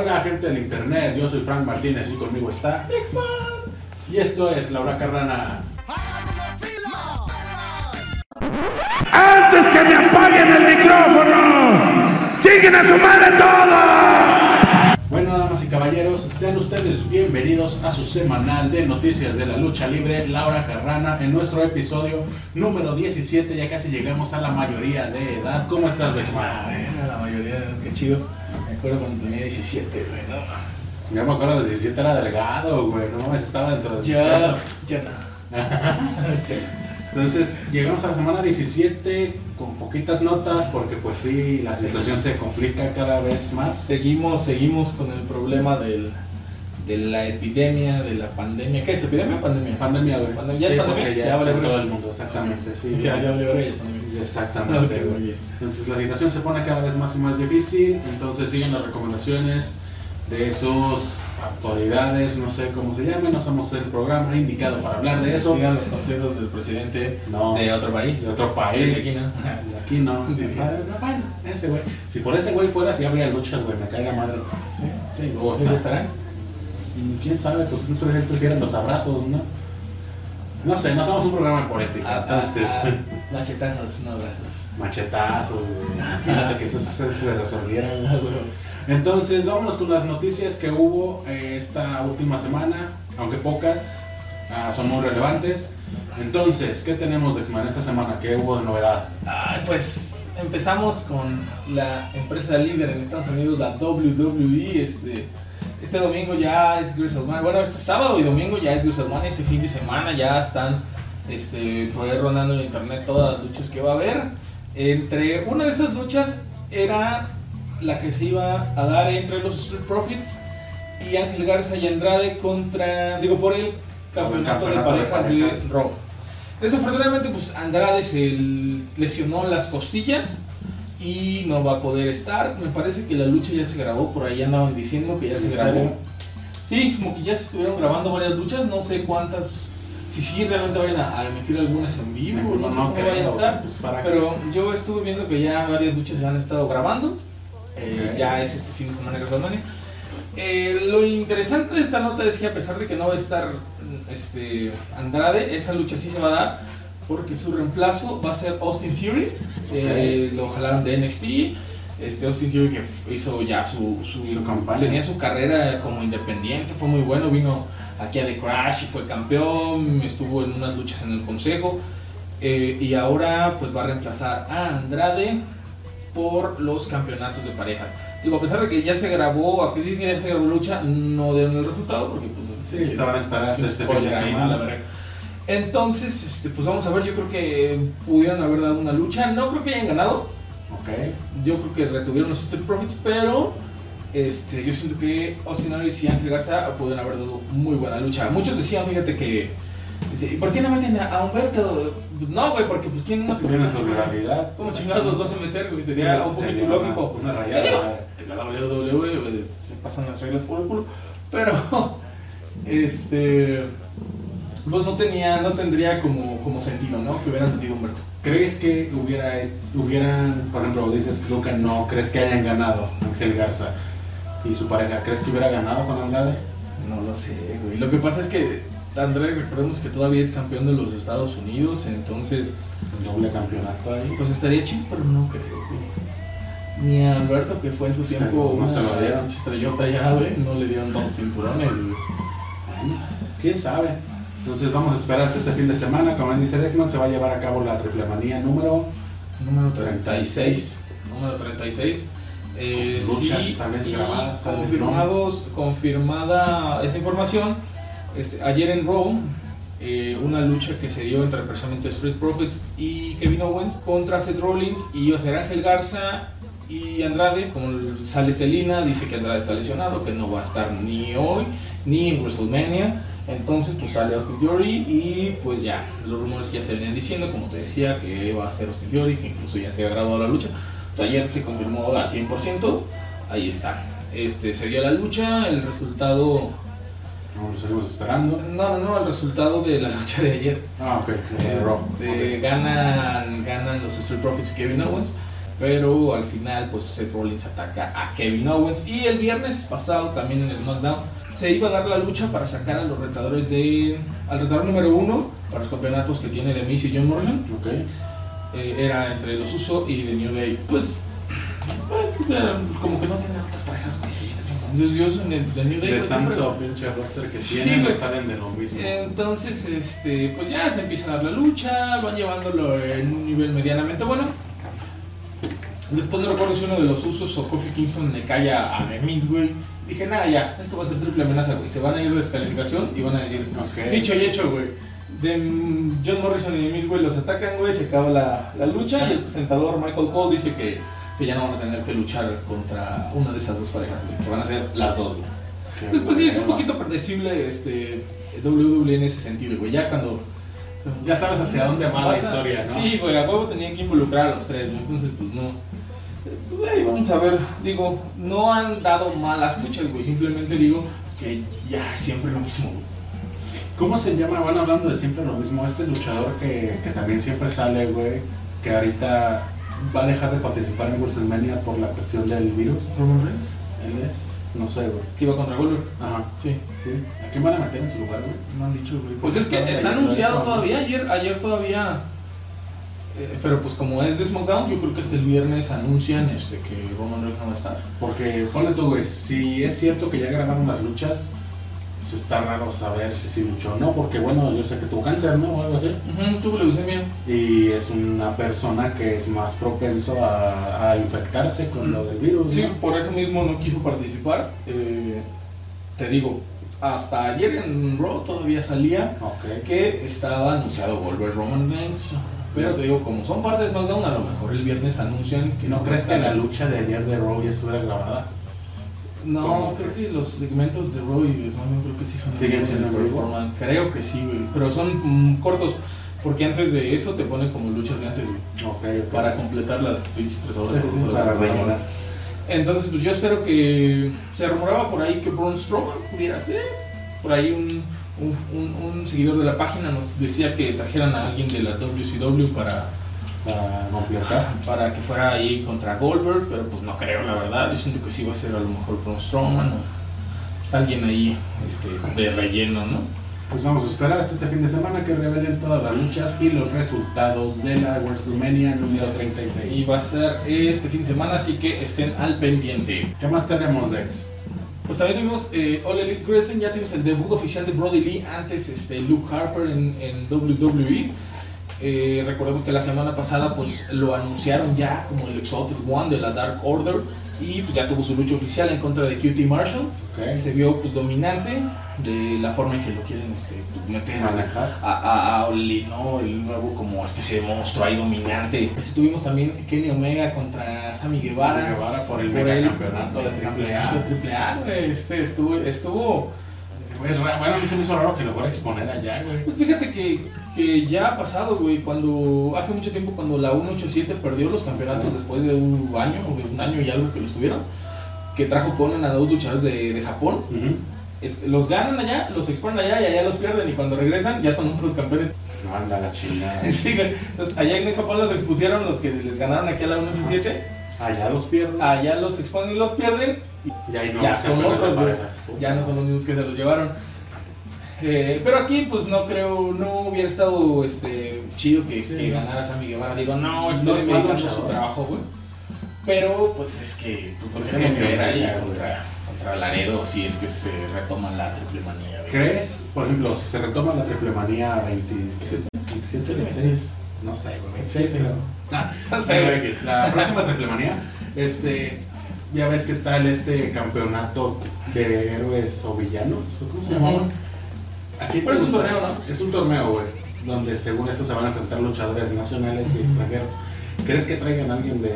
Hola gente del internet, yo soy Frank Martínez y conmigo está Y esto es Laura Carrana. ¡Antes que me apaguen el micrófono! ¡Lleguen a su madre todo! Bueno, damas y caballeros, sean ustedes bienvenidos a su semanal de noticias de la lucha libre, Laura Carrana, en nuestro episodio número 17. Ya casi llegamos a la mayoría de edad. ¿Cómo estás, Dexman? A ver, a la mayoría de qué chido. Acuerdo cuando tenía 17, güey, no. Ya me acuerdo, los 17 era delgado, güey, no mames, estaba dentro de Ya, peso. ya no. Entonces, llegamos a la semana 17 con poquitas notas porque pues sí, la situación se complica cada vez más. Seguimos, seguimos con el problema del, de la epidemia, de la pandemia. ¿Qué es? ¿Epidemia o pandemia? Pandemia, güey. Pandemia, ¿ya sí, porque ya, Ya está vale, en todo el mundo, exactamente, sí. Ya, ya ya pandemia. Exactamente, Ok, muy güey. bien. Entonces la situación se pone cada vez más y más difícil, entonces siguen las recomendaciones de sus autoridades, no sé cómo se llamen, no somos el programa indicado para hablar de eso. Sigan los consejos del presidente No. de otro país. De otro De país. aquí, ¿no? De Aquí no. Bueno, ese güey. Si por ese güey fuera, si habría luchas, güey, me cae la madre. Sí. ¿Dónde estarán? Mm, ¿Quién sabe? Pues siempre prefieren los abrazos, ¿no? No sé, no somos un programa de política. Ah, entonces, ah, ah, machetazos, no abrazos. machetazos, güey. Que eso, se- se resolviera. Entonces, vámonos con las noticias que hubo eh, esta última semana, aunque pocas, son muy relevantes. Entonces, ¿qué tenemos de esta semana? ¿Qué hubo de novedad? Ay, pues empezamos con la empresa líder en Estados Unidos, la WWE. Este, este domingo ya es WrestleMania. Bueno, este sábado y domingo ya es WrestleMania. Este fin de semana ya están este, por ahí rondando en internet todas las luchas que va a haber. Entre una de esas luchas era la que se iba a dar entre los Street Profits y Ángel Garza y Andrade contra, digo, por el campeonato, campeonato de de parejas parejas. de Raw. Desafortunadamente, pues Andrade se lesionó las costillas y no va a poder estar. Me parece que la lucha ya se grabó, por ahí andaban diciendo que ya se ¿En grabó. Sí, como que ya se estuvieron grabando varias luchas, no sé cuántas, si sí realmente vayan a, a emitir algunas en vivo, no, sé cómo vayan a estar. pues, ¿para qué? Pero yo estuve viendo que ya varias luchas se han estado grabando. Eh, ya es este fin de semana de. Eh, lo interesante de esta nota es que a pesar de que no va a estar este, Andrade, esa lucha sí se va a dar porque su reemplazo va a ser Austin Theory. Eh, lo jalaron de NXT. Este Austin Theory que hizo ya su, su, Su campaña. tenía su carrera como independiente, fue muy bueno, vino aquí a The Crash y fue campeón, estuvo en unas luchas en el consejo eh, y ahora pues va a reemplazar a Andrade por los campeonatos de parejas. Digo, a pesar de que ya se grabó, a que ya se grabó lucha, no dieron el resultado porque pues no sé Sí, se van a esperar hasta este fin de spoiler ahí, semana. la verdad. Entonces, este, pues vamos a ver, yo creo que pudieron haber dado una lucha, no creo que hayan ganado, Ok. yo creo que retuvieron los Street Profits, pero este, yo siento que Austin Aries y Ángel Garza pudieron haber dado muy buena lucha. Muchos decían, fíjate que, dice, ¿y por qué no meten a, Humberto? No, güey, porque pues tienen una Tiene su rivalidad. ¿Cómo chingados los vas a meter, güey? Sería un poquito Sería ilógico. Una, una rayada. Es la WWE, se pasan las reglas por el culo. Pero, este. Pues no tenía, no tendría como, como sentido, ¿no? Que hubieran metido a Humberto. ¿Crees que hubiera, hubieran, por ejemplo, dices Luca no, crees que hayan ganado Ángel Garza y su pareja? ¿Crees que hubiera ganado con Andrade? No lo sé, güey. Lo que pasa es que André, recordemos que todavía es campeón de los Estados Unidos, entonces, Doble campeonato ahí. pues estaría chido, pero no creo, güey. Ni a Alberto, que fue en su tiempo no una se lo dieron. estrellota ya, güey, no le dieron dos cinturones, güey. Bueno, quién sabe. Entonces vamos a esperar hasta este fin de semana. Como dice Dexman, se va a llevar a cabo la triple manía número. Número 36. Número 36. Eh, Luchas sí, tal vez y grabadas, tal vez no. confirmados, Confirmada esa información. Este, ayer en Raw, eh, una lucha que se dio entre precisamente Street Profits y Kevin Owens contra Seth Rollins y iba a ser Ángel Garza y Andrade. Como sale Selina, dice que Andrade está lesionado, que no va a estar ni hoy ni en WrestleMania. Entonces pues sale Austin Theory y pues ya, los rumores ya se venían diciendo, como te decía, que va a ser Austin Theory, que incluso ya se ha grabado la lucha. Ayer se confirmó al 100%, ahí está. Este sería la lucha, el resultado... No, lo seguimos esperando. No, no, no, el resultado de la lucha de ayer. Ah, ok. Este, Ok. ganan, ganan los Street Profits y Kevin Owens. Pero al final, pues Seth Rollins ataca a Kevin Owens. Y el viernes pasado, también en SmackDown, se iba a dar la lucha para sacar a los retadores de. al retador número uno para los campeonatos que tiene de Miz y John Morgan. Ok. Eh, era entre los Uso y The New Day. Pues, pues, era como que no tiene tantas parejas. Entonces, yo en el The New Day, De pues, siempre- tanto pinche roster que Sí, tienen, güey. salen de lo mismo. Entonces, este, pues ya se empieza a dar la lucha, van llevándolo en un nivel medianamente bueno. Después no recuerdo si uno de los usos o Kofi Kingston le cae a Miz, güey. Dije, nada, ya, esto va a ser triple amenaza, güey. Se van a ir de descalificación y van a decir, dicho y hecho, güey. De John Morrison y Miz, güey, los atacan, güey, se acaba la, la lucha y el presentador Michael Cole dice que, que ya no van a tener que luchar contra una de esas dos parejas, güey, que van a ser las dos, güey. Pues, pues sí, es un poquito predecible este, WWE en ese sentido, güey. Ya cuando. Ya sabes hacia dónde va la historia, ¿no? Sí, güey, a huevo tenía que involucrar a los tres, güey. Entonces, pues no. Pues ahí vamos a ver. Digo, no han dado malas luchas, güey. Simplemente digo que ya es siempre lo mismo, güey. ¿Cómo se llama? Van hablando de siempre lo mismo. Este luchador que, que también siempre sale, güey, que ahorita va a dejar de participar en WrestleMania por la cuestión del virus. ¿Roman Reigns? Él es, no sé, güey. Que iba contra Goldberg. Ajá, Sí. sí. ¿A quién van a meter en su lugar, güey? No han dicho, güey. Pues es que está anunciado eso, ¿no? todavía. Ayer, ayer todavía. Eh, pero pues como es de SmackDown, yo creo que hasta el viernes anuncian este, que Roman Reigns no va a estar. Porque, ponle tú, güey, si es cierto que ya grabaron las luchas, pues está raro saber si sí luchó o no, porque bueno, yo sé que tuvo cáncer, ¿no? O algo así. Ujú, tuvo leucemia. Y es una persona que es más propenso a, a infectarse con lo del virus, Sí, ¿no? por eso mismo no quiso participar. Eh, te digo, hasta ayer en Raw todavía salía que estaba anunciado volver Roman Reigns. Pero te digo, como son parte de SmackDown, a lo mejor el viernes anuncian que ¿No crees que la lucha de ayer de Raw ya estuviera grabada? No, ¿Cómo? creo que los segmentos de Raw y de SmackDown creo que sí son ¿Siguen en siendo? Performance. Creo que sí, güey. Pero son mm, cortos. Porque antes de eso te ponen como luchas de antes, güey. Para completar las pinches tres horas. sí, sí, para rellenar. Entonces, pues yo espero que se rumoraba por ahí que Braun Strowman pudiera ser. Por ahí un, un, un- un seguidor de la página nos decía que trajeran a alguien de la WCW para, Para completar. para que fuera ahí contra Goldberg, pero pues no creo, la verdad. Yo siento que sí va a ser a lo mejor Braun Strowman o pues, alguien ahí este, de relleno, ¿no? Pues vamos a esperar hasta este fin de semana que revelen todas las luchas y los resultados de la WrestleMania número 36. Y va a ser este fin de semana, así que estén al pendiente. ¿Qué más tenemos, Dex? Pues también tuvimos eh, All Elite Wrestling, ya tuvimos el debut oficial de Brody Lee, antes este, Luke Harper en, en WWE. Eh, recordemos que la semana pasada pues lo anunciaron ya como el Exalted One de la Dark Order y pues, ya tuvo su lucha oficial en contra de QT Marshall. Se vio pues, dominante de la forma en que lo quieren este, meter a, Manejar. a, a, a Oli, ¿no? El nuevo como especie de monstruo ahí dominante. Este, tuvimos también Kenny Omega contra Sammy Guevara Sammy Guevara por el por el de campeonato de triple A, güey. Este estuvo, estuvo. Es Bueno, a mí se me hizo raro que lo fuera a exponer allá, güey. Pues fíjate que, que ya ha pasado, güey. Cuando hace mucho tiempo, cuando la 187 perdió los campeonatos después de un año o de un año y algo que los tuvieron, que trajo Conan a dos luchadores de, de Japón. Ujú. Este, los ganan allá, los exponen allá y allá los pierden. Y cuando regresan, ya son otros campeones. No anda la chingada. Sí. Entonces, allá en Japón los expusieron los que les ganaron aquí a la 187. Allá los pierden. Allá los exponen y los pierden. Y ahí no ya son otros, güey. Ya no son los mismos que se los llevaron. Eh, pero aquí, pues no creo, no hubiera estado este, chido que, Sí. que ganara Sammy Guevara. Digo, no, No esto es es mal malo luchador. su trabajo, güey. Pero, pues es que, pues es que que ver ahí ya, güey. contra, contra Laredo si es que se retoma la triple manía. ¿Crees, por ejemplo, si se retoma la triple manía 27, 27, 26? No sé, güey, 26 creo. Ah, No sé, La próxima triple manía, este, ya ves que está el este campeonato de héroes o villanos, ¿o ¿cómo se llama? Aquí Pero es un torneo, ¿no? Es un torneo, güey, donde según eso se van a enfrentar luchadores nacionales y extranjeros. ¿Crees que traigan a alguien de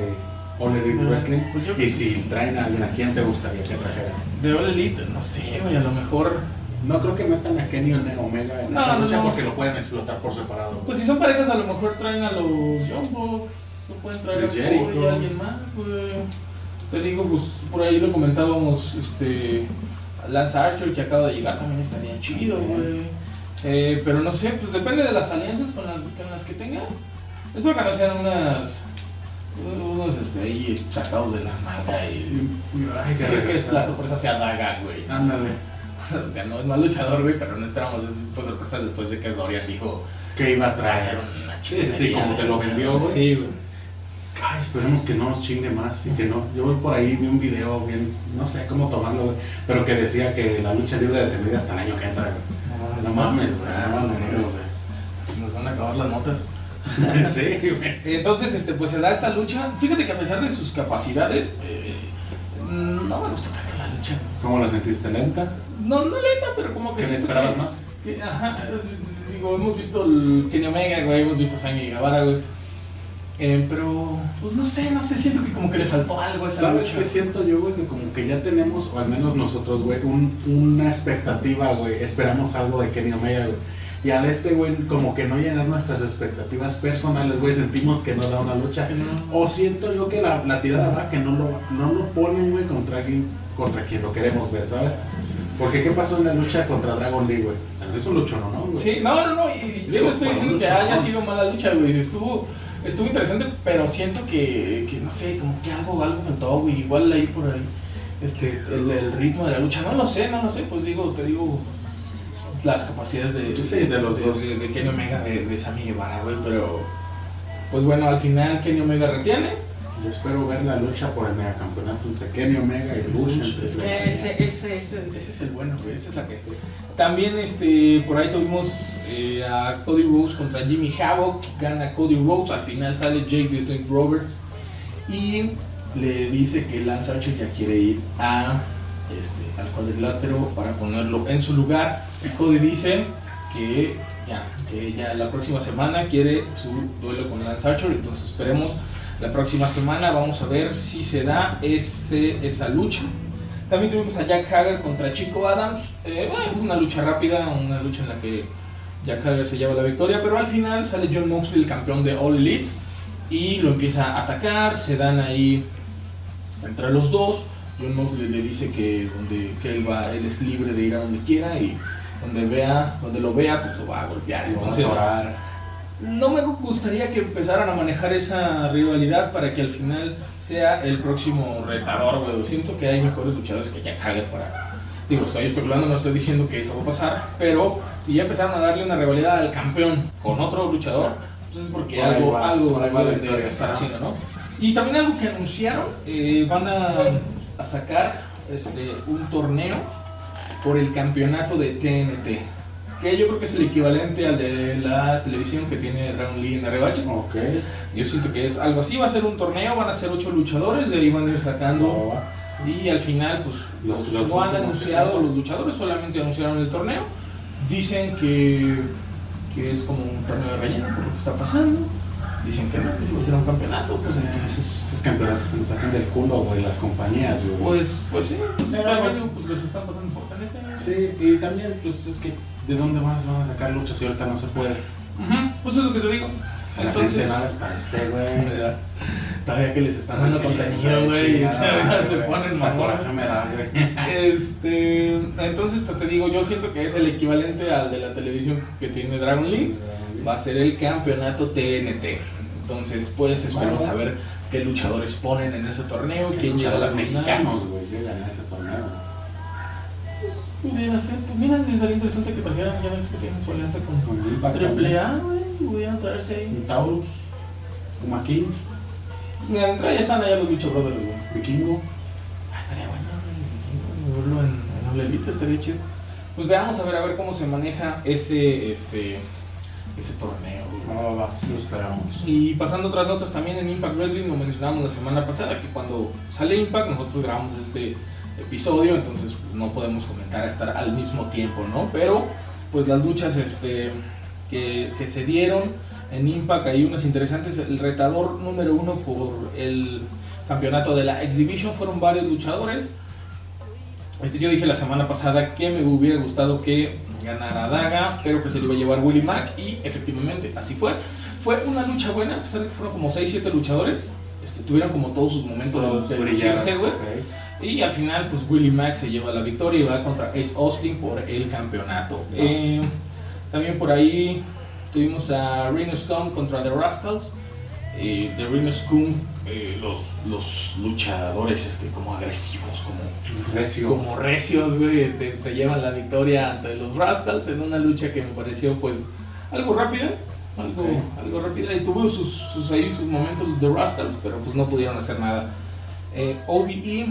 All Elite Wrestling? pues yo y si traen a alguien, ¿a quién te gustaría que trajeran? De All Elite, no sé, güey, a lo mejor. No creo que metan a Kenny Omega en No, esa lucha no. porque lo pueden explotar por separado. Pues si son parejas, a lo mejor traen a los Young Bucks, o pueden traer a Chris Jericho. Cole y a alguien más, güey. Te digo, pues por ahí lo comentábamos, este, Lance Archer que acaba de llegar también estaría chido, güey. Eh, pero no sé, pues depende de las alianzas con las, con las que tengan. Espero que no sean unas Unos este, ahí sacados de la manga y. Sí, ay, Creo que es la sorpresa sea Daga, güey. Ándale. O sea, no es mal luchador, güey, pero no esperamos ese tipo de sorpresa después de que Dorian dijo ¿Qué iba a traer? una Sí, como te de lo vendió, güey. Sí, güey. Ay, esperemos que no nos chingue más y que no. Yo por ahí vi un video bien, no sé cómo tomarlo, güey, pero que decía que la lucha libre detendida hasta el año que entra, güey. No mames, güey, no mames, güey. Nos van a acabar las notas. Sí, güey. Entonces, este, pues se da esta lucha. Fíjate que a pesar de sus capacidades, eh, no me gustó tanto la lucha. ¿Cómo la sentiste lenta? No, no lenta, pero como que ¿Que me siento esperabas que- más? que- ajá, es- digo, hemos visto el Kenny Omega, güey, hemos visto a Sammy Guevara, güey. Eh, pero, pues no sé, no sé, siento que como que le faltó algo a esa ¿Sabes qué siento yo, güey? Que como que ya tenemos, o al menos nosotros, güey, un- una expectativa, güey. Esperamos algo de Kenny Omega, güey. Y al este, güey, como que no llenar nuestras expectativas personales, güey, sentimos que no da una lucha. No. O siento yo que la, la tirada va que no lo, no lo ponen, güey, contra quien, contra quien lo queremos ver, ¿sabes? Porque ¿qué pasó en la lucha contra Dragon Lee, güey? O sea, es un lucho, ¿no? Sí, no, no, no, y, yo no estoy diciendo que haya sido mala lucha, güey, estuvo, estuvo interesante, pero siento que, que, no sé, como que algo, algo faltó, güey, igual ahí por ahí, este, el, el ritmo de la lucha, no lo sé, no lo sé, pues digo, te digo, las capacidades de, Sí, de los dos. de, de Kenny Omega, de, de Sammy Guevara, güey, pero, pues bueno, al final Kenny Omega retiene, Yo espero ver la lucha por el megacampeonato entre Kenny Omega y Bush. entre Es que ese, ese, ese, ese es el bueno, güey. Esa es la que. También este, por ahí tuvimos eh, a Cody Rhodes contra Jimmy Havoc. Gana Cody Rhodes. Al final sale Jake the Snake Roberts. Y le dice que Lance Archer ya quiere ir a, este, al cuadrilátero para ponerlo en su lugar. Y Cody dice que ya, la próxima semana quiere su duelo con Lance Archer. Entonces esperemos la próxima semana. Vamos a ver si se da ese, esa lucha. También tuvimos a Jack Hager contra Chico Adams. Eh, una lucha rápida, una lucha en la que Jack Hager se lleva la victoria, pero al final sale John Moxley, el campeón de All Elite, y lo empieza a atacar. Se dan ahí entre los dos. John Moxley le dice que, donde, que él, va, él es libre de ir a donde quiera y donde, vea, donde lo vea, pues lo va a golpear. A Entonces, no me gustaría que empezaran a manejar esa rivalidad para que al final sea el próximo retador, güey. Siento que hay mejores luchadores que Jack Hager para... Digo, estoy especulando, no estoy diciendo que eso va a pasar, pero si ya empezaron a darle una rivalidad al campeón con otro luchador, entonces es porque algo, va, algo, historia, estar haciendo, ¿no? Y también algo que anunciaron, eh, van a, a sacar este, un torneo por el campeonato de TNT. Que yo creo que es el equivalente al de la televisión que tiene Dragon Lee en RBH. Ok. Yo siento que es algo así, va a ser un torneo, van a ser ocho luchadores, de ahí van a ir sacando. No. Y al final, pues, Los- los, los no han anunciado los luchadores, solamente anunciaron el torneo. Dicen que, que es como un torneo de relleno por lo que está pasando. Dicen que no, que si va a ser un campeonato, pues entonces. Esos campeonatos se nos sacan del culo, güey, las compañías, güey. Pues, pues sí, pues, Pero, pues, pues, les están pasando por TNT. Sí, y también, pues es que, ¿de dónde más van a sacar luchas si ahorita no se puede? Ujú, Pues es lo que te digo. A la gente nada les parece, güey. Todavía que les están dando Sí, contenido, güey. se ponen La coraje me da, güey. Este, entonces, pues te digo, yo siento que es el equivalente al de la televisión que tiene Dragon League. Va a ser el campeonato TNT. Entonces, pues esperemos Bueno. a ver qué luchadores ponen en ese torneo, quién llega a la Luchadores mexicanos, güey, llegan a ese torneo. Pudiera ser, pues mira, si sería interesante que trajeran, ya ves que tienen su alianza con Triple A, güey, pudieran traerse ahí. Un Taurus, un King, Mira, entrada ya están allá los Lucha Brothers, güey. Vikingo. Ah, estaría bueno, güey, verlo en, en All Elite, estaría chido. Pues veamos a ver, a ver cómo se maneja ese, este, ese torneo, güey. Va, lo esperamos. Y pasando otras notas también en Impact Wrestling, lo mencionábamos la semana pasada, que cuando sale Impact nosotros grabamos este episodio, entonces pues, no podemos comentar a estar al mismo tiempo, ¿no? Pero pues las luchas este, que, que se dieron en Impact hay unas interesantes. El retador número uno por el campeonato de la Exhibition fueron varios luchadores. Este, yo dije la semana pasada que me hubiera gustado que ganara Daga, pero que se lo iba a llevar Willie Mack y efectivamente así fue. Fue una lucha buena, a pesar de que fueron como 6-7 luchadores, este, tuvieron como todos sus momentos de, de lucirse, güey. Y al final, pues Willie Mack se lleva la victoria y va contra Ace Austin por el campeonato. Eh, también por ahí tuvimos a Scum contra The Rascals. Eh, The Ring Scum, eh, los, los luchadores este, como agresivos, como, Recio. como recios, güey, este, se llevan la victoria ante los Rascals en una lucha que me pareció pues algo rápida. Algo, algo rápida y tuvo sus, sus, ahí, sus momentos de Rascals, pero pues no pudieron hacer nada. Eh, OVE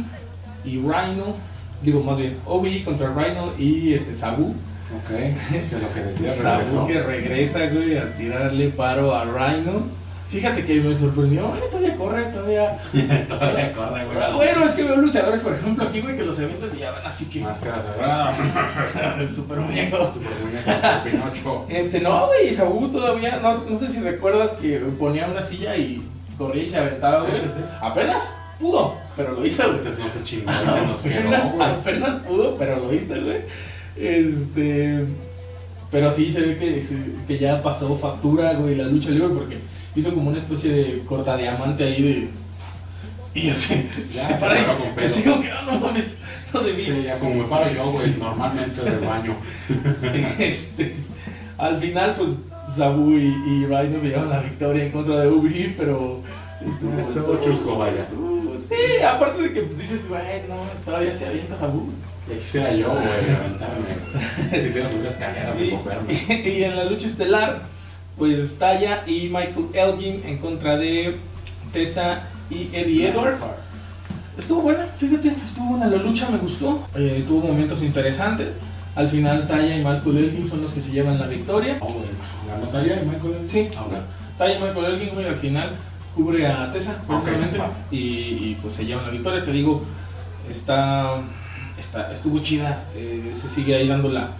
y Rhino, digo más bien, OVE contra Rhino y este Sabu. Ok, que es lo que decía, Sabu que regresa, güey, a tirarle paro a Rhino. Fíjate que me sorprendió, eh, todavía corre, todavía. Todavía corre, güey. Bueno, es que veo luchadores, por ejemplo, aquí, güey, que los eventos se llaman así que. Máscara de el super muñeco. Super muñeco, Pinocho. Este, no, güey, Sabu todavía, no, no sé si recuerdas que ponía una silla y corría y se aventaba, güey. Sí, sí, sí. Apenas pudo, pero lo hizo, güey. Entonces no se chingó, se nos quedó, apenas, güey. apenas pudo, pero lo hizo, güey. Este. Pero sí se ve que, que ya pasó factura, güey, la lucha libre porque hizo como una especie de cortadiamante ahí de. Y así. Ya, se se para y con así como que, ah, no mames, no debí. Sí, ya como me paro yo, güey, normalmente del baño. Este, al final, pues Sabu y, y Rhino se llevan la victoria en contra de Ubi, pero estuvo, Estuvo chusco, vaya. estuvo- Sí, aparte de que dices, güey, no, todavía se avienta Sabu. Ya quisiera yo, güey, levantarme. Quisiera subir escaleras y Sí, cogerme. y en la lucha estelar, pues Taya y Michael Elgin en contra de Tessa y Eddie Edwards. Estuvo buena, fíjate, estuvo buena la lucha, me gustó. Eh, tuvo momentos interesantes. Al final, Taya y Michael Elgin son los que se llevan la victoria. ¿Ganó Taya y Michael? Sí. Ah. Taya y Michael Elgin, güey, al final cubre a Tessa, prácticamente, y, pues se llevan la victoria. Te digo, está, está estuvo chida, eh, se sigue ahí dando la,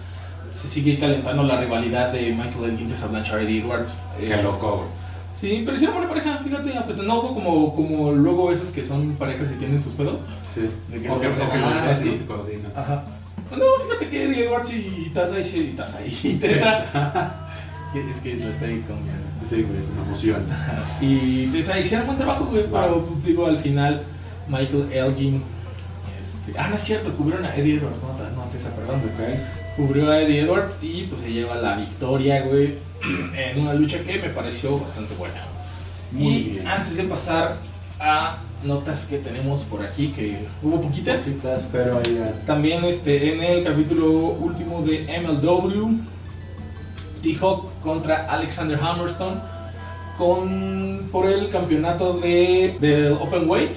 se sigue calentando la rivalidad de Michael Elgin Tessa Blanchard y Edwards. Eh, Qué loco, güey. Sí, pero hicieron buena pareja, fíjate, a no hubo como, como luego esas que son parejas y tienen sus pedos. Sí. De que no se sí. no se coordinan. Ajá. No, fíjate que Eddie Edwards y Tessa y, Tessa y Tessa. es que lo estoy cambiando. Sí, güey, es una emoción. Y ahí hicieron buen trabajo, güey, Va. pero pues, digo, al final Michael Elgin, este, ah, no es cierto, cubrieron a Eddie Edwards, no, no, Tessa, perdón, güey. Cubrió a Eddie Edwards y pues se lleva la victoria, güey, en una lucha que me pareció bastante buena. Muy y bien. antes de pasar a notas que tenemos por aquí, que hubo poquitas, pero ya. también este, en el capítulo último de MLW, T-Hawk contra Alexander Hammerstone con, por el campeonato de, del Open Weight.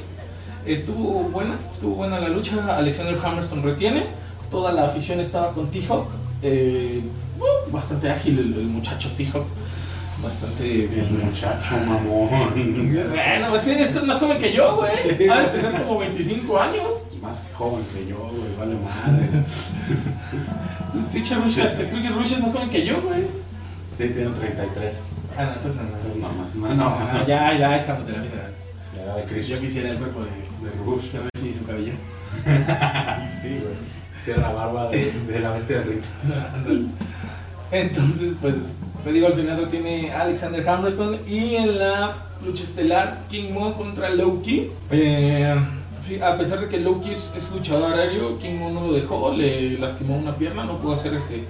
Estuvo buena, estuvo buena la lucha. Alexander Hammerstone retiene. Toda la afición estaba con T-Hawk. Eh, bastante ágil el, el muchacho T-Hawk. Bastante. El muchacho mamón. Bueno, este es más joven que yo, güey. Ha de tener como 25 años. Más que joven que yo, güey, vale madres. Pinche Rusia, este, creo que Rusia es más joven que yo, güey. Sí, tiene 33. Ah, no, entonces no, no. No, No, no, no, no. ya, ya estamos de la misma edad. La edad de Cristo. Yo quisiera el cuerpo de, De Rush. de Rusia y su cabello. Sí, güey. Cierra barba de, de la bestia del ring. Entonces, pues, te digo, al final lo tiene Alexander Hammerstone y en la lucha estelar, King Mo contra Loki. Eh, a pesar de que Loki es, es luchador aéreo, King Mo no lo dejó, le lastimó una pierna, no pudo hacer este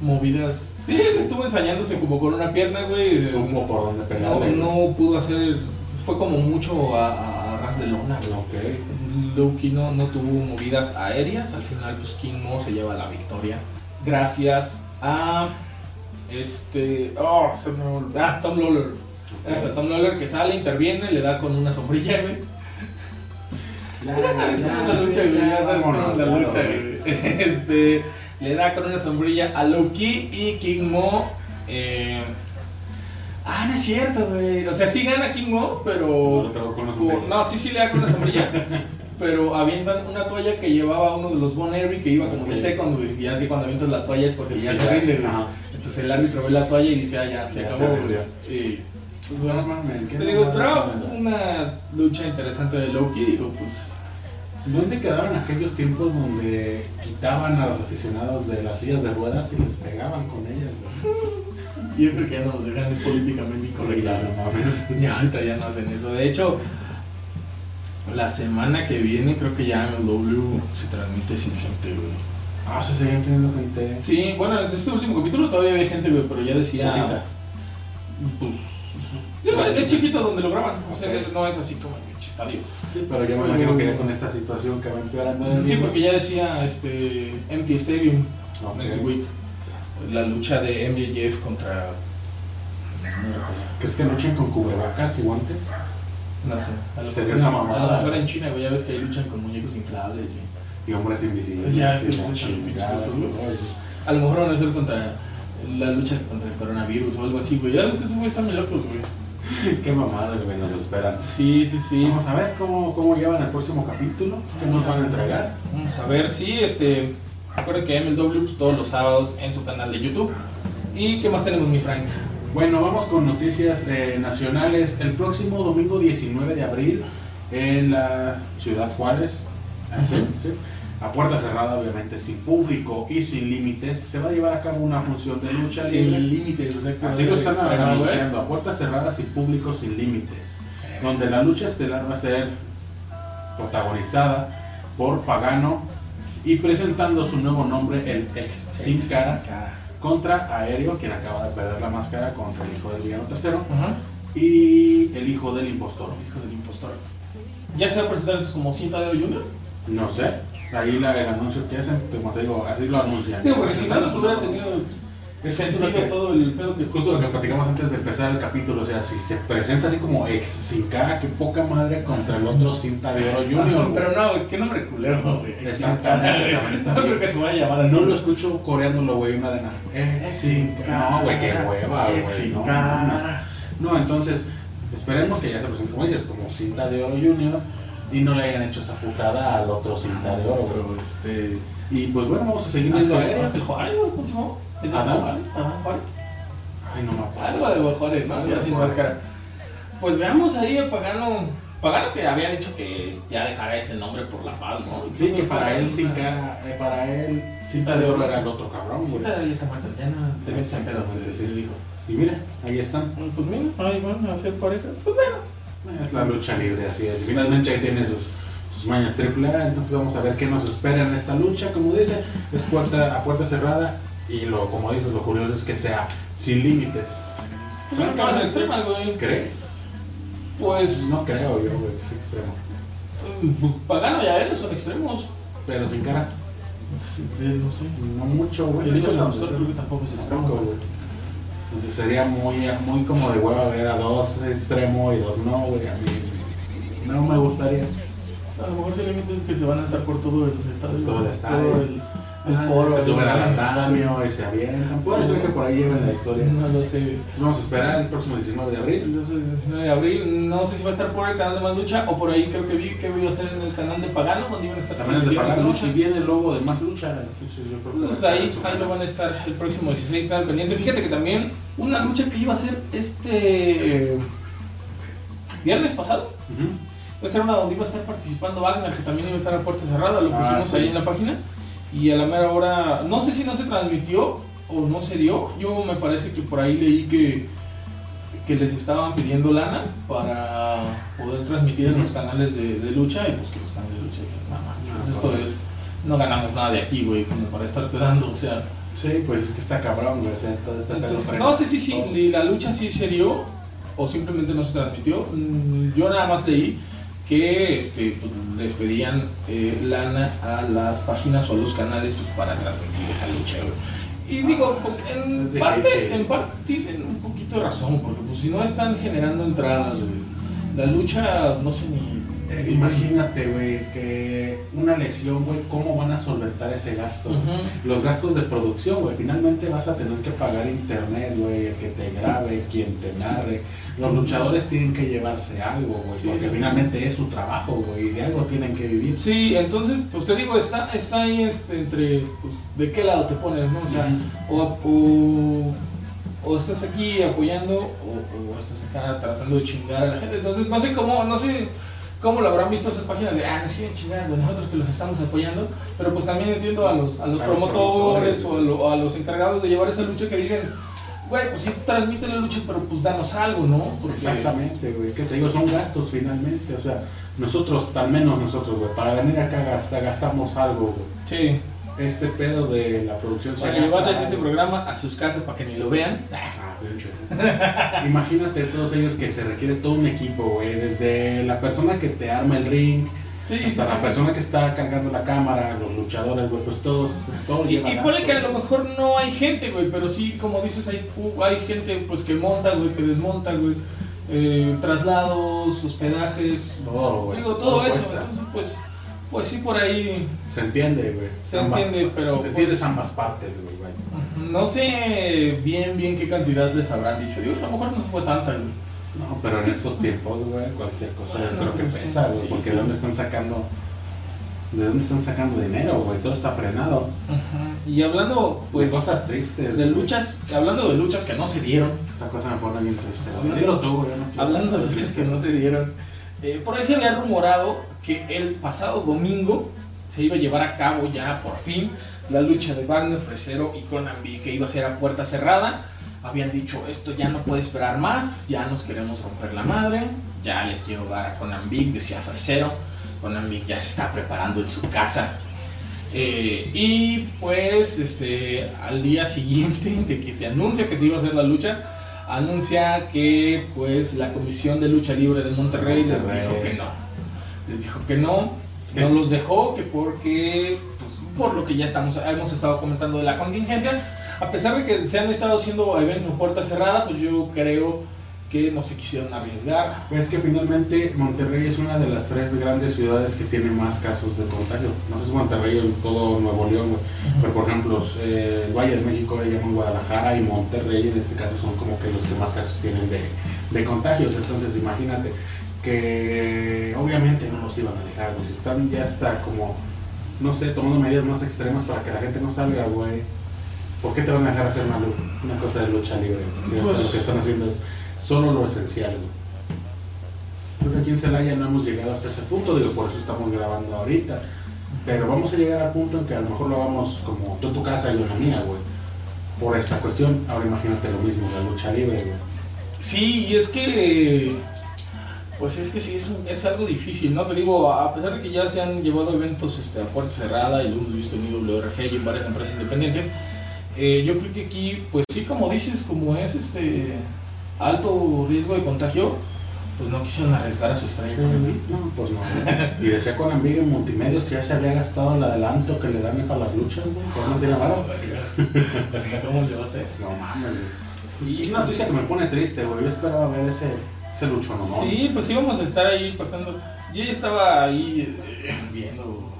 movidas. Sí, estuvo ensayándose como con una pierna, güey. Supo por dónde No, pegarle. no pudo hacer, fue como mucho a, a- ras de lona, güey. Ok. Loki no, no tuvo movidas aéreas, al final pues King Mo se lleva la victoria. Gracias a este. Oh, se me olvidó. Ah, Tom Lawler. Gracias a Tom Lawler que sale, interviene, le da con una sombrilla, güey. Ya, Ya sabes cómo es la lucha, güey. Ya sabes cómo es la vámonos, lucha, güey. güey. Este. Le da con una sombrilla a Loki y King Mo. eh, Ah, no es cierto, güey. O sea, sí gana King Mo, pero. No le pegó con la Como- sombrilla. no, sí, sí le da con la sombrilla. pero avientan una toalla que llevaba uno de los Bon Airy que iba como de second, güey. Y así cuando avientas la toalla es porque ya se rinde, güey. ajá. Entonces el árbitro ve la toalla y dice, ah, ya, se Ya acabó. se güey. rindió. Y, pues No bueno, mames, ¿qué te digo, una lucha interesante de Loki. Digo, pues. ¿Dónde quedaron aquellos tiempos donde quitaban a los aficionados de las sillas de ruedas y les pegaban con ellas? güey? Yo creo que ya no nos dejan es políticamente incorrecto. Ya, no mames. Ya ahorita ya no hacen eso. De hecho, la semana que viene creo que ya MLW se transmite sin gente, güey. Ah, se seguían teniendo gente. Sí, bueno, en este último capítulo todavía había gente, güey, pero ya decía. Poquita. Pues es chiquito donde lo graban, o sea, no es así como el estadio. Sí, pero yo me imagino que ya con esta situación que va empeorando Sí, porque ya decía este Empty Stadium next week. La lucha de MJF contra. ¿Crees que luchen con cubrebacas y guantes? No sé. A lo Sería una mamada. A lo mejor en China, güey, ya ves que ahí luchan con muñecos inflables. Y... Y hombres invisibles. Ya, sí. A lo mejor van a hacer contra la lucha contra el coronavirus o algo así, güey. Ya ves que esos güeyes están muy locos, güey. Qué mamadas, güey, nos esperan. Sí, sí, sí. Vamos a ver cómo, cómo llevan el próximo capítulo, qué nos van a entregar. Vamos a ver, sí, este. Recuerden que MLW pues, todos los sábados en su canal de YouTube. ¿Y qué más tenemos, mi Frank? Bueno, vamos con noticias eh, nacionales. El próximo domingo 19 de abril en la ciudad Juárez, sí, Ujú. sí, a puerta cerrada, obviamente, sin público y sin límites, se va a llevar a cabo una función de lucha libre. límites, o sea, que Así lo están güey. anunciando, a puertas cerradas y público sin límites, donde la lucha estelar va a ser protagonizada por Pagano y presentando su nuevo nombre, el ex Sin Cara, contra Aéreo, quien acaba de perder la máscara contra el hijo del villano tercero, y el hijo del impostor. Hijo del impostor. ¿Ya se va a presentar como cinta de junior? No sé, ahí la- el anuncio que hacen, como te digo, así lo anuncian. Sí, porque si no, no hubiera tenido Es justo sentido lo que- todo el pedo que. Justo lo que platicamos antes de empezar el capítulo, o sea, si se presenta así como ex sin cara, qué poca madre contra el otro cinta de oro junior. Pero no, qué nombre culero, güey. Exactamente, también está No creo que se vaya a llamar así. No lo escucho coreándolo, güey, una arena. Ex sin cara. No, güey, qué hueva, Ex güey. sin No, cara. no, no, entonces, esperemos que ya se presente, como dices, como cinta de oro junior y no le hayan hecho esa putada al otro cinta de oro. Pero este. Y pues bueno, vamos a seguir viendo a Ángel, él. Ángel Juárez, ¿cómo se de Adán. Adán Juárez. Ay, no me acuerdo. Algo de Juárez, ¿no? Ya de sin máscara. Pues veamos ahí a Pagano. Pagano que había dicho que ya dejara ese nombre por la paz, ¿no? Sí, que para él sin cara, eh, para él cinta de oro era el otro cabrón, güey. Cinta ya está muerto, ya no te metes en pedo, dijo. Y mira, ahí están. Pues mira, ahí van a hacer pareja. Pues bueno. Es la lucha libre, así es. Finalmente ahí tiene sus, sus mañas triple A, entonces vamos a ver qué nos espera en esta lucha. Como dice, es puerta a puerta cerrada y lo, como dices, lo curioso es que sea sin límites. Pues bueno, acabas en extremas, güey. ¿Crees? Pues. No creo yo, güey, que es extremo. mm, Pagano y Aéreo son extremos. Pero sin cara, No sé. no mucho, güey. Que tampoco es extremo. Tampoco, güey. Entonces sería muy, muy como de hueva ver a dos extremo y dos no, güey. A mí no me gustaría. A lo mejor el límite es que se van a estar por todo el estadio. Todo el estadio. El, el Ah, foro. se suben al el- andamio y se avientan. Puede ser que por ahí lleven la historia. No lo sé. Vamos a esperar el próximo 19 de abril. El 19 de abril, no sé si va a estar por el canal de Más Lucha o por ahí creo que vi que iba a ser en el canal de Pagano, donde iban a estar También es de lucha y viene el logo de más lucha. Entonces yo creo que va ahí, lo van a estar el próximo 16, estar pendiente. Fíjate que también una lucha que iba a ser este eh, viernes pasado, iba a ser una donde iba a estar participando Wagner, que también iba a estar a puerta cerrada, lo Ah, pusimos sí. ahí en la página. Y a la mera hora, no sé si no se transmitió o no se dio, yo me parece que por ahí leí que, que les estaban pidiendo lana para poder transmitir en los canales de, de lucha y pues que los canales de lucha, dijeron, "No, mames, Ah, esto es, no ganamos nada de aquí, güey, como para estarte dando, o sea... Sí, pues es que está cabrón, güey. O sea, todo este Entonces, no sé si sí, si la lucha sí se dio o simplemente no se transmitió. Mm, Yo nada más leí que este, pues, les pedían eh, lana a las páginas o a los canales pues, para transmitir esa lucha. güey. Y digo, pues, en parte, en parte tienen un poquito de razón, porque pues, si no están generando entradas, güey, la lucha no sé ni... Eh, imagínate, güey, que una lesión, güey, ¿cómo van a solventar ese gasto? Los gastos de producción, güey, finalmente vas a tener que pagar internet, güey, el que te grabe, quien te narre. Los luchadores tienen que llevarse algo, güey, Sí, porque sí, finalmente es su trabajo, güey, y de algo tienen que vivir. Sí, entonces, pues te digo, está, está ahí este, entre, pues, ¿de qué lado te pones, no? O sea, o, o, o estás aquí apoyando o, o estás acá tratando de chingar a la gente. Entonces, no sé cómo, no sé cómo lo habrán visto esas páginas de, ah, nos quieren chingar, de nosotros que los estamos apoyando, pero pues también entiendo a los, a los A los promotores promotores. o a, lo- a los encargados de llevar esa lucha que digan, güey, pues sí, transmite la lucha, pero pues danos algo, ¿no? Porque- Exactamente, güey, que te digo, son gastos finalmente, o sea, nosotros, al menos nosotros, güey, para venir acá gasta- gastamos algo, güey. Sí. este pedo de la producción se Para gasta llevarles este algo. programa a sus casas para que ni lo vean. Ah. Imagínate todos ellos que se requiere todo un equipo, güey. Desde la persona que te arma el ring, Sí, sí, la sí. persona que está cargando la cámara, los luchadores, güey, pues todos, todo Y, y puede que a lo mejor no hay gente, güey, pero sí, como dices, hay, pu- hay gente pues que monta, güey, que desmonta, güey. Eh, traslados, hospedajes, Todo, güey. digo, todo, eso. cuesta. Entonces, pues, pues sí, por ahí Se entiende, güey. Se entiende, pero, Se pues- entiendes ambas partes, güey, güey. No sé bien bien qué cantidad les habrán dicho. Digo, a lo mejor no fue tanta, güey. No, pero en estos tiempos, güey, cualquier cosa yo creo que pesa, güey, porque de dónde están sacando, de dónde están sacando dinero, güey, todo está frenado. Y hablando, Pues, pues, cosas tristes. de luchas, hablando de luchas que no se dieron, Esta cosa me pone bien triste. Hablando- Dilo tú, güey. no hablando de luchas triste. que no se dieron, eh, por ahí se había rumorado que el pasado domingo se iba a llevar a cabo ya por fin la lucha de Wagner, Fresero y Conan B, que iba a ser a puerta cerrada. Habían dicho, esto ya no puede esperar más, ya nos queremos romper la madre, ya le quiero dar a Conan Big, decía Fresero. Conan Big ya se está preparando en su casa. Eh, y pues este, al día siguiente de que se anuncia que se iba a hacer la lucha, anuncia que pues la Comisión de Lucha Libre de Monterrey les dijo que no. Les dijo que no, no los dejó, que porque, pues, por lo que ya estamos, hemos estado comentando de la contingencia, a pesar de que se han estado haciendo eventos a puerta cerrada, pues yo creo que no se quisieron arriesgar. Pues que finalmente Monterrey es una de las tres grandes ciudades que tiene más casos de contagio. No es Monterrey en todo Nuevo León, güey. Pero por ejemplo, eh, el Valle de México le llaman Guadalajara y Monterrey en este caso son como que los que más casos tienen de, de contagios. Entonces imagínate que obviamente no los iban a dejar, pues están ya hasta como, no sé, tomando medidas más extremas para que la gente no salga, güey. ¿Por qué te van a dejar hacer una, cosa de lucha libre? ¿sí? Pues- Lo que están haciendo es solo lo esencial. Creo que aquí en Celaya no hemos llegado hasta ese punto, digo, por eso estamos grabando ahorita. Pero vamos a llegar al punto en que a lo mejor lo hagamos como tú en tu casa y yo en la mía, güey. Por esta cuestión, ahora imagínate lo mismo, la lucha libre, güey. Sí, y es que. Pues es que sí, es, es algo difícil, ¿no? Te digo, a pesar de que ya se han llevado eventos este, a puerta cerrada y lo hemos visto en IWRG y en varias empresas independientes, eh, yo creo que aquí, pues sí, como dices, como es este alto riesgo de contagio, pues no quisieron arriesgar a su estrella. No, pues no. Y decía con Envidia en multimedios que ya se había gastado el adelanto que le dan para las luchas, güey. ¿Por no tiene varo? ¿Cómo le va a hacer? No mames, güey. Y es una noticia que me pone triste, güey. Yo esperaba ver ese, ese luchón, ¿no? Sí, pues íbamos a estar ahí pasando. Yo ya estaba ahí eh, viendo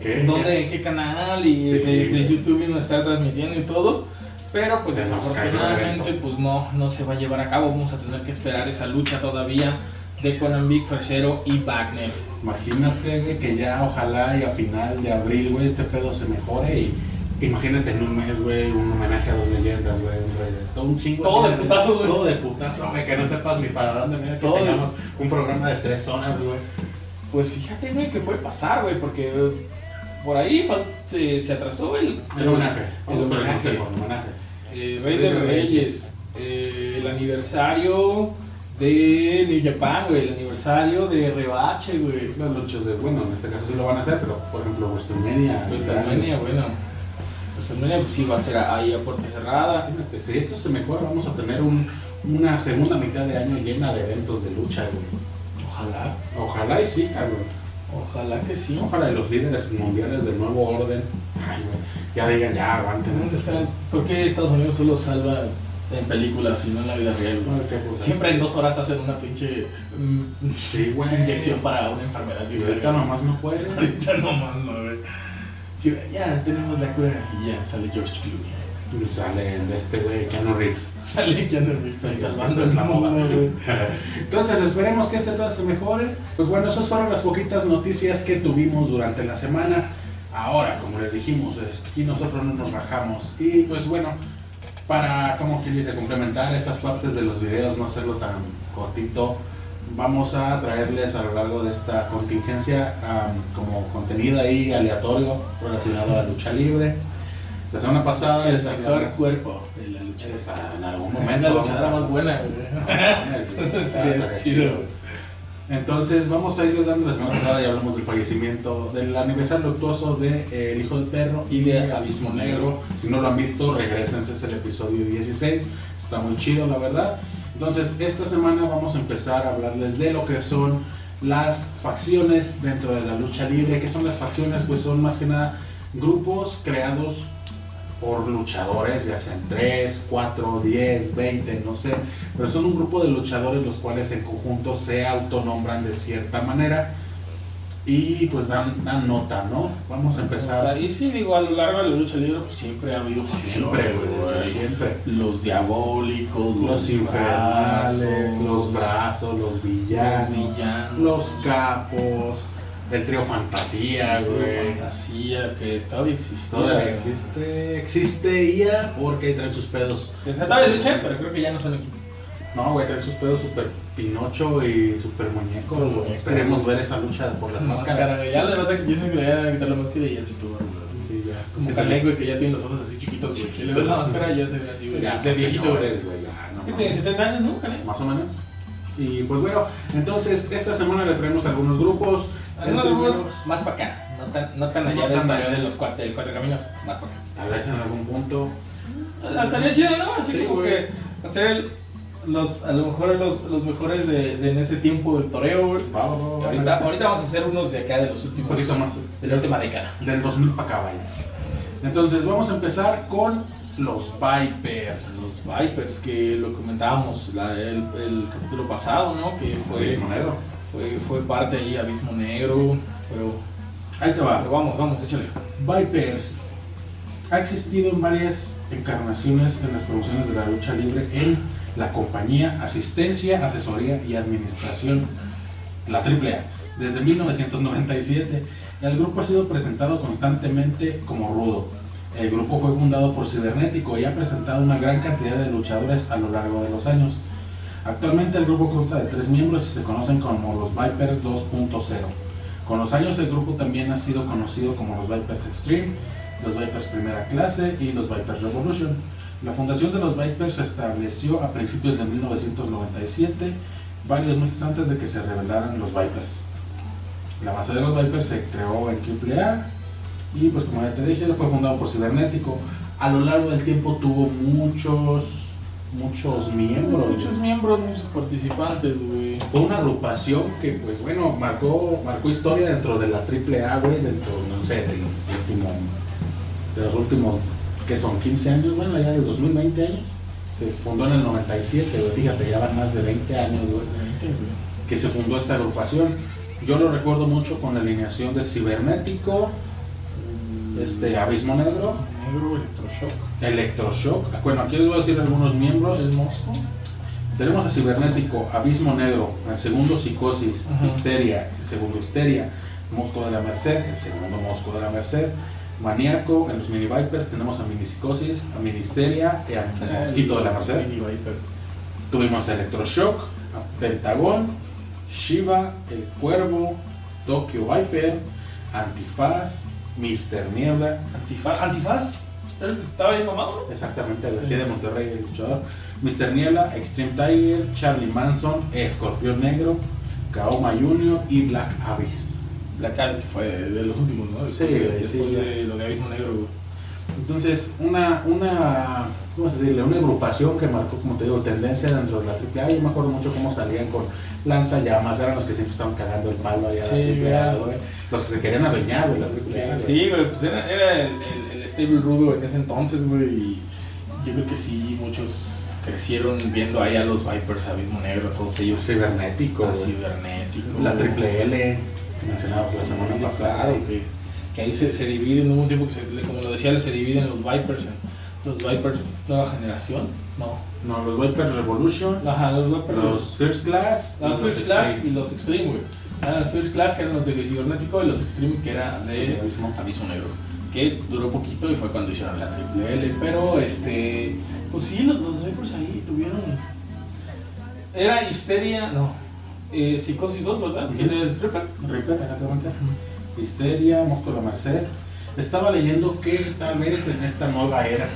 ¿Qué? dónde, qué canal y Sí, de. YouTube iba a estar transmitiendo y todo. Pero pues nos desafortunadamente pues no, no se va a llevar a cabo. Vamos a tener que esperar esa lucha todavía de Conan Big, Fresero y Wagner. Imagínate, güey, que ya ojalá y a final de abril, güey, este pedo se mejore y imagínate en un mes, güey, un homenaje a dos leyendas, güey, todo un chingo. Todo de putazo, güey. Todo de putazo, güey, que no sepas ni para dónde, mira, que Todo tengamos un programa de tres horas, güey. Pues fíjate, güey, que puede pasar, güey, porque por ahí se, se atrasó el, El homenaje. El homenaje. el homenaje. Eh, Rey de Reyes, eh, el aniversario de New Japan, güey, el aniversario de Rebache, güey. Las luchas de, bueno, en este caso sí lo van a hacer, pero por ejemplo, WrestleMania. WrestleMania, bueno. WrestleMania pues sí va a ser ahí a puerta cerrada. Imagínate, si esto se mejora, vamos a tener un- una segunda mitad de año llena de eventos de lucha, güey. Ojalá, Ojalá y sí, cabrón. Ojalá que sí. Ojalá los líderes mundiales del nuevo orden ay, ya digan, ya aguanten. ¿Por qué Estados Unidos solo salva en películas y no en la vida real? Ay. Siempre en dos horas hacen una pinche mm, Sí, inyección para una enfermedad. Y ahorita nomás no puede. Ahorita no mames, güey. Sí, ya tenemos la cura y ya sale George Clooney. Sale este güey, Keanu Reeves. Sale Keanu Reeves ahí salvando la moda. Entonces esperemos que este pedo se mejore. Pues bueno, esas fueron las poquitas noticias que tuvimos durante la semana. Ahora, como les dijimos, que aquí nosotros no nos rajamos. Y pues bueno, para, como quien dice, complementar estas partes de los videos, no hacerlo tan cortito, vamos a traerles a lo largo de esta contingencia como contenido ahí aleatorio relacionado a la lucha libre. La semana pasada El les mejor hablamos- cuerpo de la lucha. Esa, en algún momento la vamos luchadora a- más buena, chido. Entonces vamos a irles dando la semana pasada ya hablamos del fallecimiento, del aniversario luctuoso de eh, El Hijo del Perro y de Abismo Negro. Si no lo han visto, regresense, es el episodio 16. Está muy chido, la verdad. Entonces, esta semana vamos a empezar a hablarles de lo que son las facciones dentro de la lucha libre. ¿Qué son las facciones? Pues son más que nada grupos creados por luchadores, ya sean 3, 4, 10, 20, no sé, pero son un grupo de luchadores los cuales en conjunto se autonombran de cierta manera y pues dan, dan nota, ¿no? Vamos a empezar. Y sí, digo, a lo largo de la lucha libre pues, siempre ha habido Siempre, güey, siempre. Los diabólicos, Los infernales, brazos, los brazos, los los villanos, los capos, el trío fantasía, güey. fantasía que todavía existe. Todavía existe, existía porque traen sus pedos. Se trataba de lucha, pero creo que ya no son equipo. No, güey, traen sus pedos super Pinocho y super muñeco. Super güey. muñeco. Esperemos ver esa lucha por las Máscara, máscaras. Ya la verdad que yo siempre le voy a quitar la máscara y ya se tuvo. Sí, ya. Como Calé, güey, que ya tiene los ojos así chiquitos, güey. Si le ves la máscara ya se ve así, güey. Ya, De viejito, güey. señores, güey, ya, no ¿Qué tiene? 70 años, no? Más o menos. Y pues bueno, entonces esta semana le traemos algunos grupos. Algunos grupos más para acá, no tan, no tan No allá tan allá. mayor de los cuatro, del cuatro caminos, más para acá. Tal vez en algún punto. Ah, Estaría chido, ¿no? Así Sí, como güey. que hacer el- los, a lo mejor los, los mejores de, de en ese tiempo del toreo, güey. Va, va, va. Ahorita, ahorita vamos a hacer unos de acá de los últimos. Un poquito más. De la última década. Del 2000 para acá, vaya. Entonces vamos a empezar con los Vipers. Los Vipers, que lo comentábamos la- el, el capítulo pasado, ¿no? Que fue, Abismo Negro. Fue, fue parte ahí, Abismo Negro. Pero, Ahí te va. pero vamos, vamos, échale. Vipers ha existido en varias encarnaciones en las promociones de la lucha libre en la compañía Asistencia, Asesoría y Administración, la AAA, desde 1997. El grupo ha sido presentado constantemente como rudo. El grupo fue fundado por Cibernético y ha presentado una gran cantidad de luchadores a lo largo de los años. Actualmente el grupo consta de tres miembros y se conocen como los Vipers 2.0. Con los años el grupo también ha sido conocido como los Vipers Extreme, los Vipers Primera Clase y los Vipers Revolution. La fundación de los Vipers se estableció a principios de 1997, varios meses antes de que se revelaran los Vipers. La base de los Vipers se creó en AAA y pues como ya te dije, fue fundado por Cibernético. A lo largo del tiempo tuvo muchos, muchos miembros. Muchos miembros, muchos participantes, güey. Fue una agrupación que, pues bueno, marcó, marcó historia dentro de la AAA, güey, dentro, no sé, del último, de los últimos, que son 15 años, bueno, ya de 2020 años. Se fundó en el 97, güey, fíjate, ya van más de 20 años, güey, que se fundó esta agrupación. Yo lo recuerdo mucho con la alineación de Cibernético, este, Abismo Negro, Negro, Electroshock. Electroshock. Bueno, aquí les voy a decir algunos miembros. El Mosco. Tenemos a Cibernético, Abismo Negro, el segundo Psicosis, Ajá. Histeria, el segundo Histeria, Mosco de la Merced, el segundo Mosco de la Merced, Maníaco, en los Mini Vipers tenemos a Mini Psicosis, a Mini Histeria y a Mosquito de la Merced. Tuvimos a Electroshock, a Pentagón, Shiva, El Cuervo, Tokyo Viper, Antifaz, Mister Niebla, Antifaz. ¿Antifaz? ¿Él ¿Estaba bien mamado? Exactamente, Sí. de de Monterrey, el luchador. Mr. Niebla, Extreme Tiger, Charlie Manson, Escorpión Negro, Kaoma Jr. y Black Abyss. La cara es que fue de, los últimos, ¿no? Sí, Después de- sí, lo de Abismo Negro, güey. Entonces, una, una, ¿cómo se dice? Una agrupación que marcó, como te digo, tendencia dentro de la AAA. Yo me acuerdo mucho cómo salían con lanzallamas, eran los que siempre estaban cagando el palo allá Sí, la AAA. Los que se querían adueñar, güey. Sí, güey, pues era, era el, el, el stable rudo en ese entonces, güey. Y yo creo que sí, muchos crecieron viendo ahí a los Vipers, Abismo Negro, todos ellos. Cibernético, a cibernético. la Triple L, que mencionábamos la semana Sí, pasada. claro, que, que ahí se, se dividen, hubo un tiempo que, se- como lo decía, se dividen los Vipers en los Vipers nueva generación, no. No, los Vipers Revolution, Ajá, los Vipers. los First Class, los First Class y los Extreme, güey. Ah, First Class que eran los de Cibernético y los Extreme que era de Abismo. Abismo Negro. Que duró poquito y fue cuando hicieron la triple L. Pero este. Pues sí, los, los ahí tuvieron. Era Histeria, no. Eh, Psicosis 2, ¿verdad? ¿Quién es Stripper? Reaper, exactamente. Histeria, Mosco de Merced. Estaba leyendo que tal vez en esta nueva era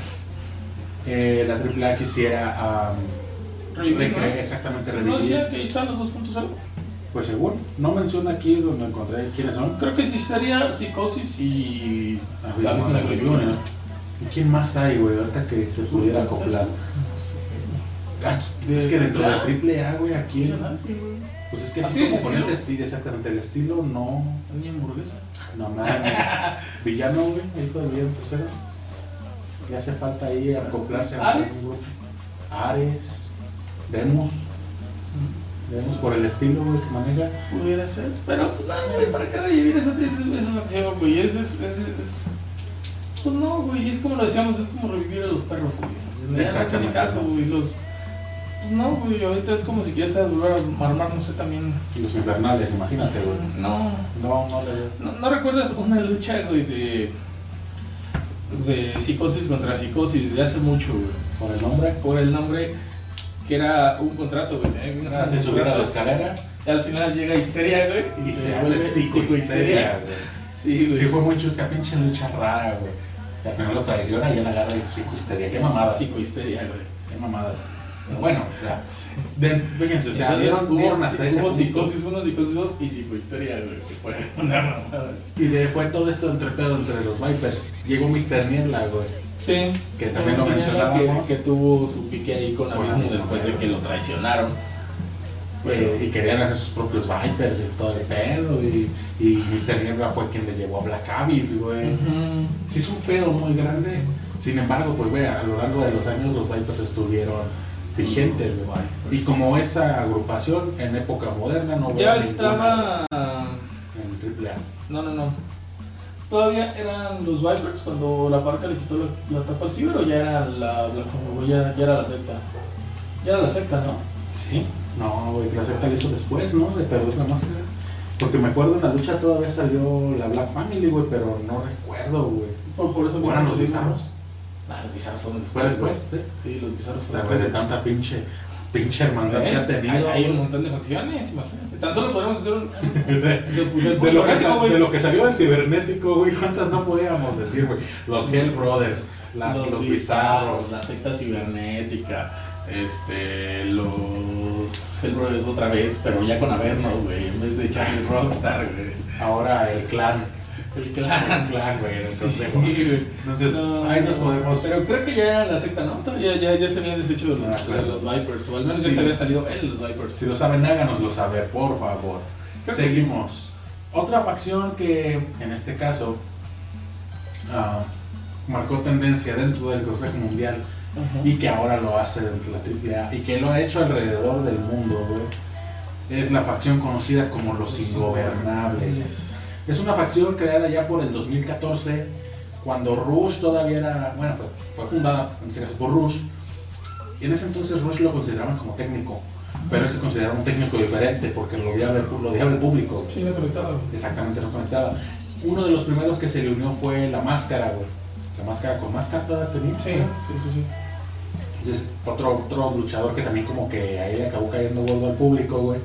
eh, la AAA quisiera Revivir, recrear- ¿no? exactamente ¿No revivir. decía que ahí están los 2.0? Pues según, no menciona aquí donde encontré quiénes son. Creo que sí estaría Psicosis y. Abismo Negro Negro Junior. Junior. ¿Y quién más hay, güey? Ahorita que se pudiera acoplar. Ah, es que dentro de triple A, güey, aquí. Pues es que Ah, así sí, como con ese estilo, exactamente el estilo, no. Ni hamburguesa. No, nada. Villano, güey, hijo de Villano tercero. Le hace falta ahí acoplarse a Ares. Ares, Demus. Demus por el estilo, güey, que maneja. Pudiera ser. Pero, pues, no, güey, ¿para qué revivir esa, esa, acción, güey? Es, es, es, es- Pues no, güey, es como lo decíamos, es como revivir a los perros, güey. No Exactamente, tiene caso, ¿no? güey. Los. Pues no, güey, ahorita es como si quieres volver a armar, no sé, también. Los infernales, imagínate, güey. No. No, no le veo. ¿No, no recuerdas una lucha, güey, de. de psicosis contra psicosis de hace mucho, güey? Por el nombre. Por el nombre que era un contrato, güey. que Ah, se subir a la escalera Y al final llega histeria, güey. y se hace psicohisteria, güey. Sí, güey. Sí, fue muy chusca, pinche lucha rara, güey. Al final los traiciona y él agarra y psicohisteria. Qué mamada. Psicohisteria, güey. Qué mamadas. Pero bueno, o sea, de- fíjense, o sea, dieron, hubo- hasta ese hubo psicosis 1, psicosis 2 y psicohisteria, güey. Que fue una mamada. Y de, fue todo esto entre pedo entre los Vipers. Llegó Mr. Niebla, güey. Sí. Que también lo mencionábamos. Que, que tuvo su pique ahí con Con Abismo Abismo después de que lo traicionaron. Eh, y querían hacer sus propios Vipers y todo el pedo. Y, y Mr. Niebla fue quien le llevó a Black Abyss, güey. Ujú. Sí, es un pedo muy grande. Sin embargo, pues, güey, a lo largo de los años los Vipers estuvieron vigentes, güey. Y como esa agrupación en época moderna no Ya estaba. en triple A. No, no, no. Todavía eran los Vipers cuando la parca le quitó la, la tapa al ciber o ya era la, la- ya, ya era la secta. Ya era la secta, ¿no? Sí. No, güey, la secta le hizo después, ¿no? De perder la máscara. Porque me acuerdo en la lucha todavía salió la Black Family, güey, pero no recuerdo, güey. Por, por eso ¿O eran los mismo- bizarros? Ah, los bizarros fueron Fue después. después, sí. Sí, los bizarros fueron Güey, de después. tanta pinche, pinche hermandad Eh, que ha tenido. Hay, hay un montón de facciones, imagínense. Tan solo podríamos hacer un. de, de lo que, sa- de lo que salió del cibernético, güey, ¿cuántas no podíamos decir, güey? Los Hell Brothers, las, los, bizarros. la secta cibernética, este, los Hellbrothers otra vez, pero ya con Averno, güey, en vez de Charlie Rockstar, güey. Ahora el clan. El clan. El clan, güey, el consejo. Entonces, No, ahí nos podemos. Pero creo que ya era la secta, ¿no? Todavía ya, ya se habían deshecho de los, Ah, claro. de los Vipers, o al menos Sí. ya se había salido él, los Vipers. Si lo saben, háganoslo saber, por favor. Creo Seguimos. Otra facción que, en este caso, ah, marcó tendencia dentro del Consejo Mundial y que ahora lo hace dentro de la AAA y que lo ha hecho alrededor del mundo, güey, es la facción conocida como los Ingobernables. Es una facción creada ya por el 2014, cuando Rush todavía era, bueno, fue, fue fundada en este caso por Rush. Y en ese entonces Rush lo consideraban como técnico, pero él se consideraba un técnico diferente porque lo odiaba el, lo odiaba el público. Sí, no conectaba. Exactamente, no conectaba. Uno de los primeros que se le unió fue la máscara, güey. La máscara con máscara todavía tenía. Sí, ¿no? sí, sí, sí. Entonces, otro, otro luchador que también como que ahí le acabó cayendo gordo al público, güey.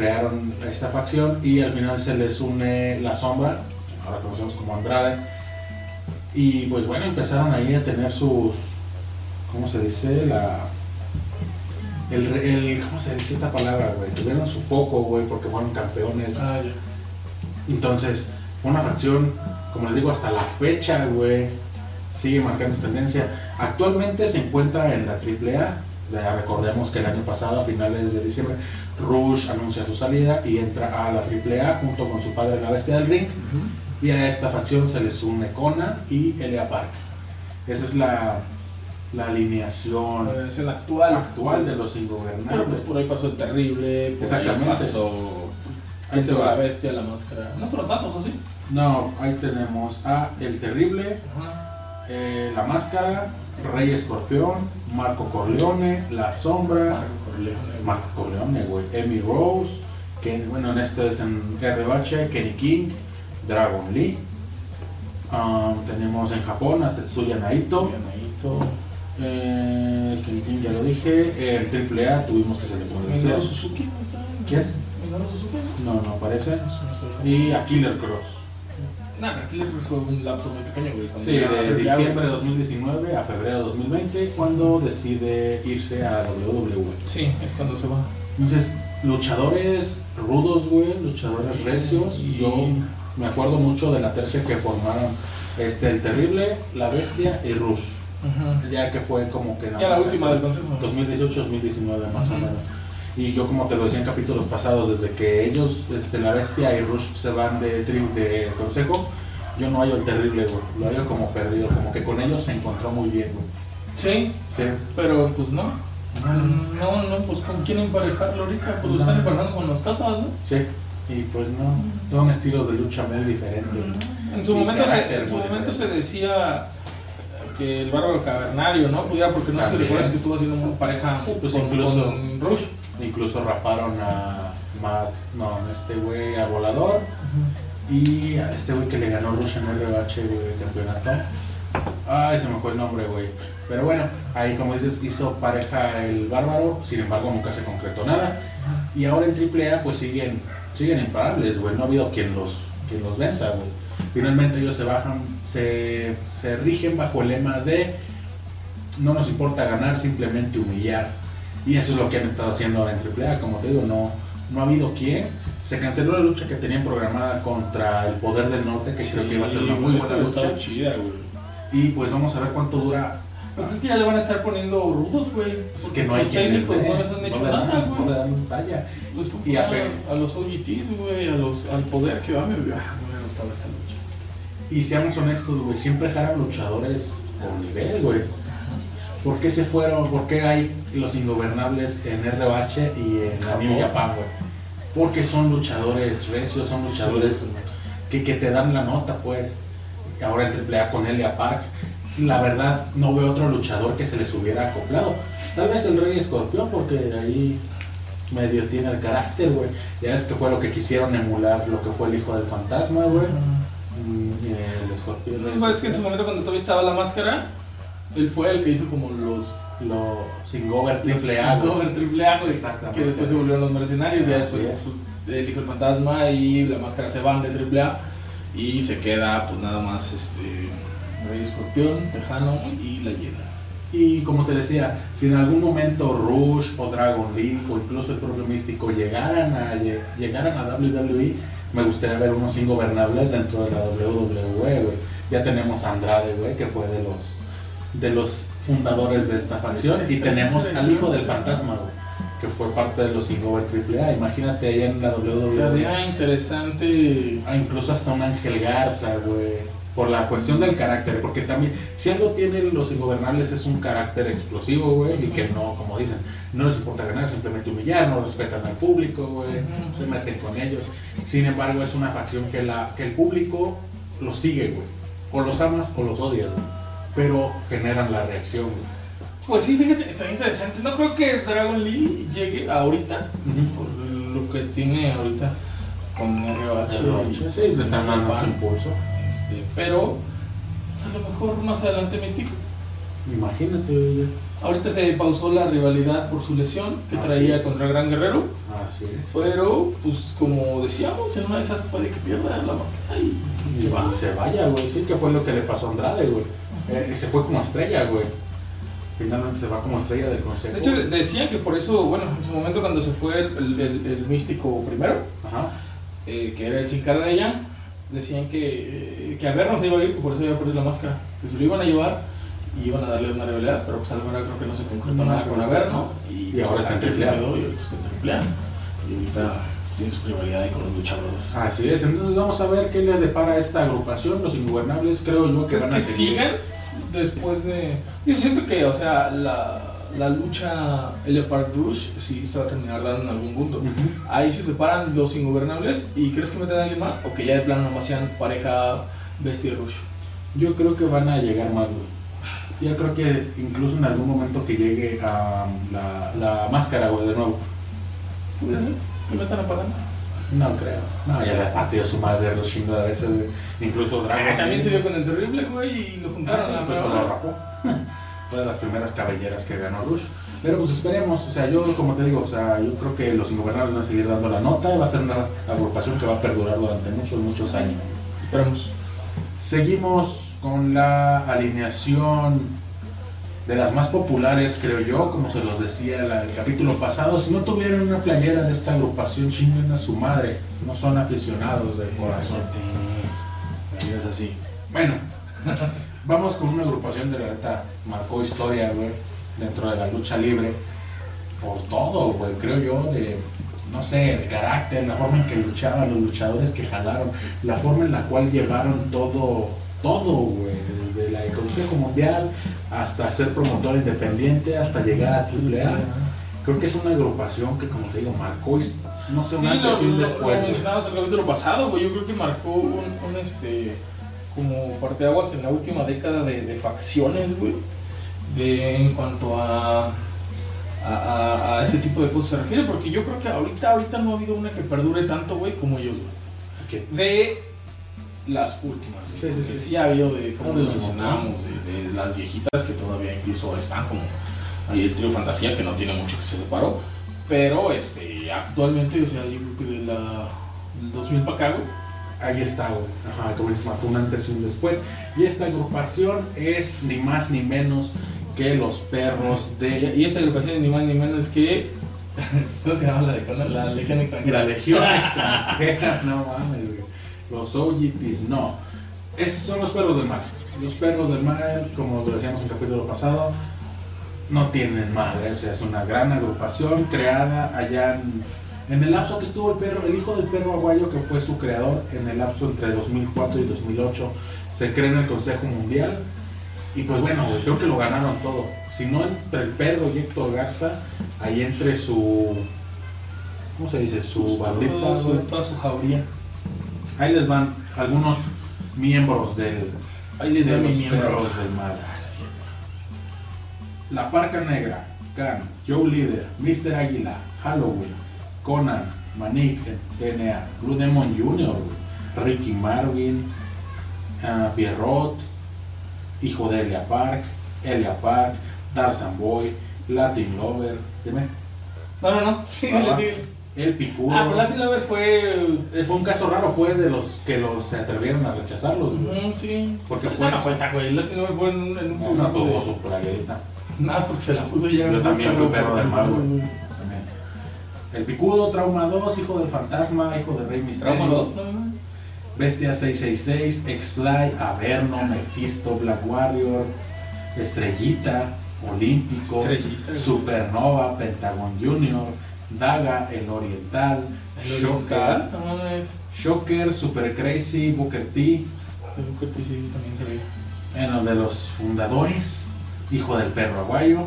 Crearon esta facción y al final se les une la sombra, ahora conocemos como Andrade. Y pues bueno, empezaron ahí a tener sus, ¿cómo se dice? La... El, re- el- ¿Cómo se dice esta palabra, güey? Tuvieron su foco, güey, porque fueron campeones. Ah. Entonces, fue una facción, como les digo, hasta la fecha, güey, sigue marcando tendencia. Actualmente se encuentra en la AAA. Ya recordemos que el año pasado, a finales de diciembre, Rush anuncia su salida y entra a la AAA junto con su padre, la bestia del ring. Y a esta facción se les une Conan y Elia Park. Esa es la, la alineación Es el actual. actual de los Pero pues ingobernables. por ahí pasó el terrible, por Exactamente. ahí pasó Ahí te la va. bestia, la máscara. No, pero tantos así. No, ahí tenemos a El Terrible. Eh, la Máscara, Rey Escorpión, Marco Corleone, La Sombra, Marco Corleone. Marco Corleone, güey, Emmy Rose, bueno, en esto es en RBH, Kenny King, Dragon Lee. Um, tenemos en Japón a Tetsuya Naito, Naito. eh, Kenny King ya lo dije, el Triple A tuvimos que se le Suzuki. ¿Quién? No, no aparece. Y a Killer Cross. Nah, pero aquí les fue un lapso muy pequeño, güey. Sí, de diciembre de 2019 a febrero de 2020, cuando decide irse a WWE. Sí, es cuando se va. Entonces, luchadores rudos, güey, luchadores recios. Y- Yo me acuerdo mucho de la tercia que formaron este, el Terrible, la Bestia y Rush. Ya que fue como que... Ya la última del consejo. 2018-2019 más o menos. Y yo como te lo decía en capítulos pasados, desde que ellos, este, la bestia y Rush se van de, tri- de consejo, yo no hallo el terrible, güey. Lo hallo como perdido, como que con ellos se encontró muy bien, güey. Sí, Sí. pero pues no. No, no, pues con quién emparejarlo ahorita, pues lo están emparejando con las casas, ¿no? Sí. Y pues no, son estilos de lucha muy diferentes. En su Y momento, se, en su momento se decía que el bárbaro cavernario, ¿no? Pues ya porque no sé si recuerdas que estuvo haciendo una pareja Sí, pues con, incluso- con Rush. Incluso raparon a Matt, no, este güey a Volador y a este güey que le ganó Rush en RBH, güey, campeonato. Ay, se me fue el nombre, güey. Pero bueno, ahí como dices, hizo pareja el bárbaro, sin embargo nunca se concretó nada. Y ahora en AAA pues siguen, siguen imparables, güey. No ha habido quien los, quien los venza, güey. Finalmente ellos se bajan, se, se rigen bajo el lema de no nos importa ganar, simplemente humillar. Y eso es lo que han estado haciendo ahora en AAA. Como te digo, no, no ha habido quien. Se canceló la lucha que tenían programada contra el Poder del Norte, que creo que iba a ser una muy buena lucha. chida, güey. Y pues vamos a ver cuánto dura. Pues es que ya le van a estar poniendo rudos, güey. Es que no hay Los quien les técnicos dé, no les han hecho no nada, no le dan talla. Pues Y y a los OGTs, güey, a los, al poder que va, me, ah, me gustado esa lucha. Y seamos honestos, güey, siempre jalan luchadores por nivel, güey. ¿Por qué se fueron? ¿Por qué hay los ingobernables en ROH y en la New. Japan, güey? Porque son luchadores recios, son luchadores que, que te dan la nota, pues. Ahora en AAA con Elia Park, la verdad no veo otro luchador que se les hubiera acoplado. Tal vez el Rey Escorpión, porque ahí medio tiene el carácter, güey. Ya es que fue lo que quisieron emular, lo que fue el hijo del fantasma, güey. Mm, El escorpión. ¿No sabes que en su momento cuando todavía estaba la máscara, él fue el que hizo como los... Los Singover triple A, los. Gober triple A, güey, Exactamente. que después se volvieron los mercenarios, ya Así después es. sus- el hijo del fantasma y la máscara se van de triple A y se queda pues nada más este Rey Escorpión, Tejano y la Hiedra. Y como te decía, si en algún momento Rush o Dragon League o incluso el propio Místico llegaran a, lle- llegaran a WWE, me gustaría ver unos ingobernables dentro de la WWE, güey. Ya tenemos a Andrade, güey, que fue de los, de los fundadores de esta facción. Y tenemos al hijo del fantasma, que fue parte de los Ingover AAA. Imagínate ahí en la WWE. Estaría interesante Ah, incluso hasta un Ángel Garza, güey. Por la cuestión del carácter, porque también, si algo tienen los ingobernables es un carácter explosivo, güey, y que no, como dicen, no les importa ganar, simplemente humillar, no respetan al público, güey, se meten con ellos. Sin embargo, es una facción que, la, que el público los sigue, güey. O los amas o los odias, güey. Pero generan la reacción. Pues sí, fíjate, está interesante. No creo que Dragon Lee llegue ahorita, por lo que tiene ahorita con ROH. Sí, le están dando su impulso. Este, pero pues, a lo mejor más adelante Místico. Imagínate, güey. Ahorita se pausó la rivalidad por su lesión que Así traía es. contra el Gran Guerrero. Así es. Pero, pues como decíamos, en una de esas puede que pierda la y Y se va. se vaya, güey. Sí, que fue lo que le pasó a Andrade, güey. Eh, se fue como estrella, güey. Finalmente se va como estrella del consejo. De hecho, de- decían que por eso, bueno, en su momento cuando se fue el, el- el- el místico primero, Ajá. eh, que era el sin cara de ella, decían que, eh, que a ver no se iba a ir, por eso iba a perder la máscara. Que se lo iban a llevar y iban a darle una rivalidad, pero pues a la hora creo que no se concretó No nada con. Averno. Y, Y ahora está en triple A. Y ahorita está en triple A. Y ahorita tiene su rivalidad ahí con los luchadores. Así es. Entonces vamos a ver qué le depara a esta agrupación. Los ingobernables, creo yo que ¿Crees van a que seguir. sigan después de.? Yo siento que, o sea, la, la lucha Elia Park Rush sí se va a terminar dando en algún punto. Ahí se separan los ingobernables y ¿crees que meten a alguien más? O que ya de plano nomás sean pareja Bestia Rush. Yo creo que van a llegar más, güey. Yo creo que incluso en algún momento que llegue a la, la máscara, güey, de nuevo. ¿Puede ser? ¿Que metan a? No creo. No, ya le ha partido su madre los chingos de veces. Incluso Dragon. Ah, también se dio con el terrible, güey, y lo Ah, juntaron sí, a la pues mera lo rapó. Fue de las primeras cabelleras que ganó Rush. Pero pues esperemos, o sea, yo como te digo, o sea, yo creo que los ingobernables van a seguir dando la nota, va a ser una agrupación que va a perdurar durante muchos, muchos años. Esperemos. Seguimos con la alineación de las más populares, creo yo, como se los decía la- el capítulo pasado. Si no tuvieran una playera de esta agrupación, chinguen a su madre. No son aficionados de corazón. Es así. Bueno, vamos con una agrupación de la neta, marcó historia, güey, dentro de la lucha libre. Por todo, güey, creo yo, de, no sé, el carácter, la forma en que luchaban los luchadores que jalaron, la forma en la cual llevaron todo, todo, güey, desde la- el Consejo Mundial hasta ser promotor independiente, hasta llegar a AAA. Creo que es una agrupación que, como te digo, marcó, no sé, un Sí, antes y un después. lo güey. mencionabas el capítulo pasado, güey. Yo creo que marcó un, un, este como parteaguas en la última década de, de facciones, güey. De en cuanto a, a, a- ese tipo de cosas se refiere, porque yo creo que ahorita, ahorita no ha habido una que perdure tanto, güey, como ellos, güey. De las últimas. Sí, sí, Porque sí. ha habido de, Como lo de mencionamos, de, las viejitas que todavía incluso están, como el trío Fantasía, que no tiene mucho que se separó. Pero este, actualmente, o sea, yo creo que de la del 2000 para acá, Ahí está. Ajá, como dices, marcó un antes y un después. Y esta agrupación es ni más ni menos que los perros de y esta agrupación es ni más ni menos que. ¿Cómo se llama la de? La Legión Extranjera. la Legión Extranjera. No mames, güey. Los OGTs, no. Esos son los perros del mal. Los perros del mal, como lo decíamos en el capítulo pasado, no tienen madre. O sea, es una gran agrupación creada allá en, en el lapso que estuvo el perro, el hijo del perro aguayo, que fue su creador en el lapso entre 2004 y 2008. Se crea en el Consejo Mundial. Y pues bueno, creo que lo ganaron todo. Si no entre el perro y Héctor Garza, ahí entre su. ¿Cómo se dice? Su bandita. Toda su, toda su jauría. Ahí les van algunos miembros del, Ahí les de mi los miembro. perros del mal. La Parca Negra, Khan, Joe Líder, Mr. Águila, Halloween, Conan, Manik, TNA, Blue Demon Jr., Ricky Marvin, ah, Pierrot, Hijo de Elia Park, Elia Park, Tarzan Boy, Latin Lover, dime, No, no, no. Sí, Ah, sí. El Picudo. Ah, pero Latin Lover fue. Fue un caso raro, fue de los que los se atrevieron a rechazarlos, güey. Mm, sí. Porque Esta fue- no cuenta, güey. Latin Lover fue en, un- en un No, tuvo de- su playerita. Nada, porque se la puso ya. Yo también fui perro del mal, güey. El Picudo, Trauma 2, Hijo del Fantasma, Hijo de Rey Misterio. Trauma 2, no, no. Bestia 666, X-Fly, Averno, Mephisto, Black Warrior, Estrellita, Olímpico, Estrellita. Supernova, Pentagon Junior, Daga, El Oriental, El Shocker. Shocker, Super Crazy, Booker T, El Booker T sí, también se en los de los fundadores, Hijo del Perro Aguayo,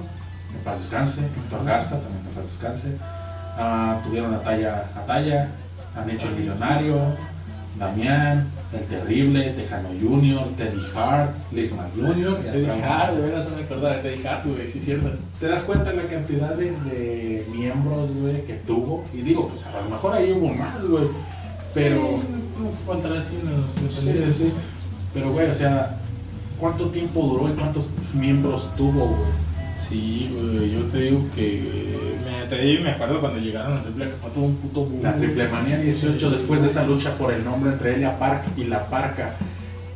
que paz descanse, Héctor Garza, también que paz descanse. Ah, tuvieron a Talla, a Talla, han hecho el Millonario, Damián, El Terrible, Tejano Junior, Teddy Hart, Lisman Junior. y Teddy Hart, de verdad no me acordaba de Teddy Hart, güey, sí es cierto. ¿Te das cuenta de la cantidad de, de miembros, güey, que tuvo? Y digo, pues a lo mejor ahí hubo más, güey. Pero... Sí, sí, sí. Pero, güey, o sea, ¿cuánto tiempo duró y cuántos miembros tuvo, güey? Sí, güey, yo te digo que me, te digo, me acuerdo cuando llegaron a Triple que fue todo un puto boom. La Triple Manía 18, después de esa lucha por el nombre entre Elia Park y La Parca,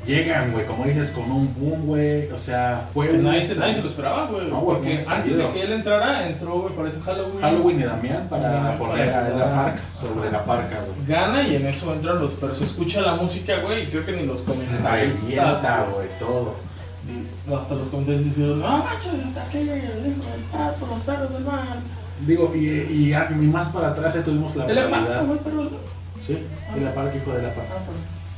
llegan, güey, como dices, con un boom, güey. O sea, fue Que un- nadie, se, nadie se lo esperaba, güey. No, güey, porque antes de que él entrara, entró, me parece, Halloween. Halloween y Damián para poner a Elia Park sobre La Parca, güey. Gana y en eso entran los. Pero se escucha la música, güey, y creo que ni los Se comentarios. revienta, güey, todo. Hasta los comentarios dijeron: No manches, está aquí el pato, los perros del mar. Digo, y, y, y más para atrás ya tuvimos la El. Sí, Elia Park, hijo de La. Ah,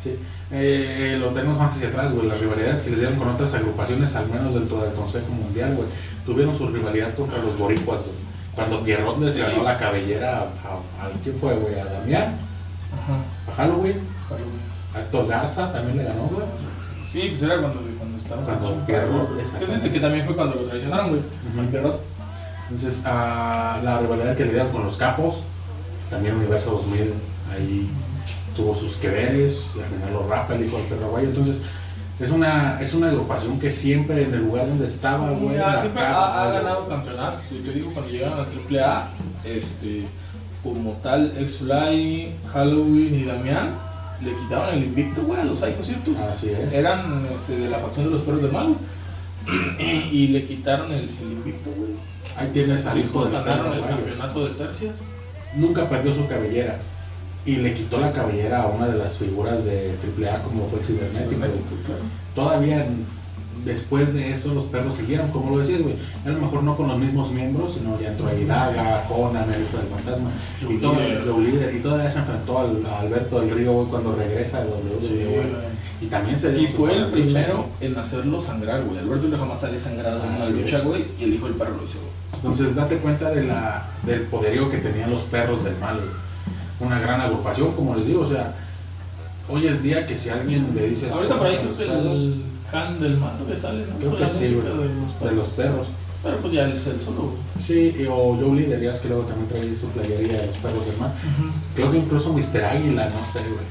Sí, eh, lo tenemos más hacia atrás, güey. Las rivalidades que les dieron con otras agrupaciones, al menos dentro del Consejo Mundial, güey. Tuvieron su rivalidad contra los boricuas, güey. Cuando Pierrot les Sí. ganó la cabellera a, a, a- ¿quién fue, güey? A Damián, Ajá, a Halloween, Halloween. a Héctor Garza también le ganó, güey. Sí, pues era cuando estaba. Cuando Pierrot, Que también fue cuando lo traicionaron, güey. Pierrot. Entonces, a la rivalidad que le dieron con los capos, también Universo 2000 ahí tuvo sus que veres, y al final lo rapa el hijo del perro aguayo. Entonces, es una, es una agrupación que siempre en el lugar donde estaba, güey, siempre ha, ganado campeonatos. Y te digo, cuando llegaron a AAA, este, como tal, X-Fly, Halloween y Damián, le quitaron el invicto, güey, a los Psycho Circus. Así es. Eran este, de la facción de los perros del mal. y le quitaron el, el invicto, güey. Ahí tienes al hijo del Ganaron el campeonato de tercias. Nunca perdió su cabellera. Y le quitó la cabellera a una de las figuras de AAA como fue el cibernético. Todavía en- después de eso los perros siguieron, como lo decías, güey. A lo mejor no con los mismos miembros, sino ya entró Daga, Conan, el hijo del fantasma. Y, todo. Joe Líder, y todavía se enfrentó al, a Alberto del Río, güey, cuando regresa de WWE. Sí. Y también se Y fue el primero en hacerlo sangrar, güey. Alberto Hilo jamás sale sangrado en una lucha, güey. Y el hijo del perro lo hizo, güey. Entonces date cuenta de la, del poderío que tenían los perros del mal. güey. Una gran agrupación, como les digo, o sea, hoy es día que si alguien le dice Ahorita por ahí "Somos creo que los perros", el can del que sale, sí, de los de perros. los perros. Pero pues ya es el solo. Sí, y- o Joe es que luego también trae su playería de los perros del mal. Creo que incluso Mr. Águila, no sé, güey.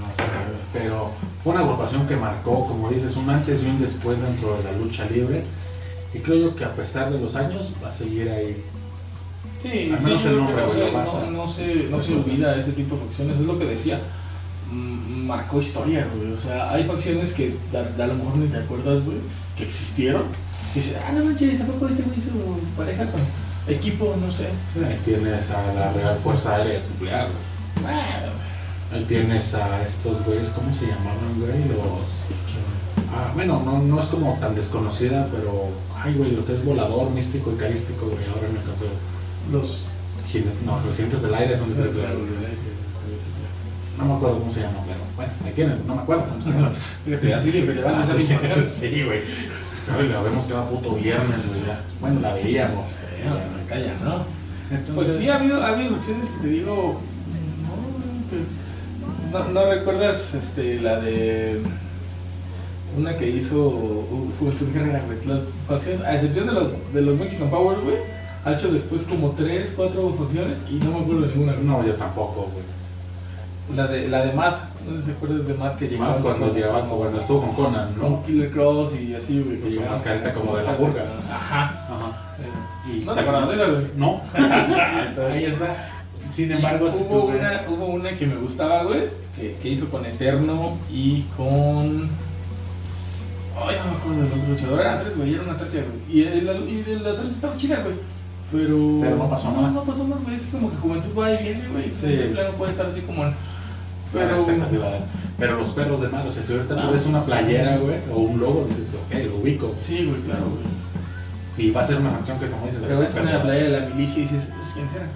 No sé, güey. Pero fue una agrupación que marcó, como dices, un antes y un después dentro de la lucha libre. Y creo yo que a pesar de los años va a seguir ahí. Sí, Al sí, menos yo el nombre, güey, no, no se, no se olvida ese tipo de facciones, es lo que decía. Mm, Marcó historia, güey. O sea, hay facciones que a, a lo mejor ni te acuerdas, güey, que existieron. Y dices, ah, no manches, ¿a poco este güey hizo pareja con equipo? No sé. Ahí tienes a la Real Fuerza Aérea AAA, güey. Ah, Ahí tienes a estos güeyes, ¿cómo se llamaban, güey? Los. Ah, bueno, no, no es como tan desconocida, pero. Ay, güey, lo que es volador, místico y carístico, güey. Ahora me cansé. los. No, los del aire son de. No me acuerdo cómo se llama, pero bueno, ahí tienen, no me acuerdo cómo se llama. Fíjate, así de relevante Ah, esa sí, información. sí, güey. Ay, la vemos cada puto viernes, güey. Bueno, la veíamos. Eh, no se me calla, ¿no? Entonces, Pues sí, ha habido, ha habido opciones que te digo. No, no, no recuerdas este, la de. Una que hizo Juventud Guerrera, güey. Las facciones, a excepción de los, de los Mexican Power, güey, ha hecho después como 3, 4 facciones y no me acuerdo de ninguna. no, yo tampoco, güey. La de, la de Matt, no sé si acuerdas de Matt que llegaba Más cuando llegaba, cuando estuvo con Conan, con ¿no? Killer Cross y así, güey. Y que llegaba mascarita como de la burga. Ajá. Ajá. Eh, Y ¿No te acuerdas de esa, güey? No. Ahí está. Sin embargo, si hubo ves. una, hubo una que me gustaba, güey, que, que hizo con Eterno y con. Ay, no me acuerdo del otro luchador. Eran tres, güey, era una tercia, güey. Y, el- y la tercia estaba chida, güey. Pero. Pero no pasó no, más. No pasó más, güey. Es como que Juventud va y viene, güey. Sí. Sí. plano puede estar así como. en- Pero, Pero. expectativa de- pero los perros de malo, o sea, si ahorita Ah. tú ves una playera, güey, o un logo, dices, ok, lo ubico. Sí, güey, claro, güey. Y va a ser una canción que, como dices, Pero ves una playa de la milicia y dices, "Pues, ¿quién será?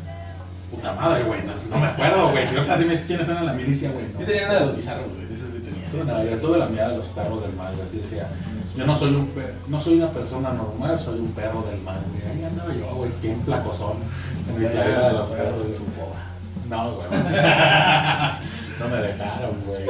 Puta madre, güey, no, no me acuerdo, güey. Si ahorita sí me dices quiénes eran la milicia, güey. no. Yo tenía una de los bizarros, güey. De esas sí tenía. Sí, no, yo tuve la mirada de los perros del mal, güey. Decía, yo no soy un pe- no soy una persona normal, soy un perro del mal, güey. Ahí andaba yo, güey, bien placosón. En mi playera de los perros. en su boda. No, güey. No me dejaron, güey.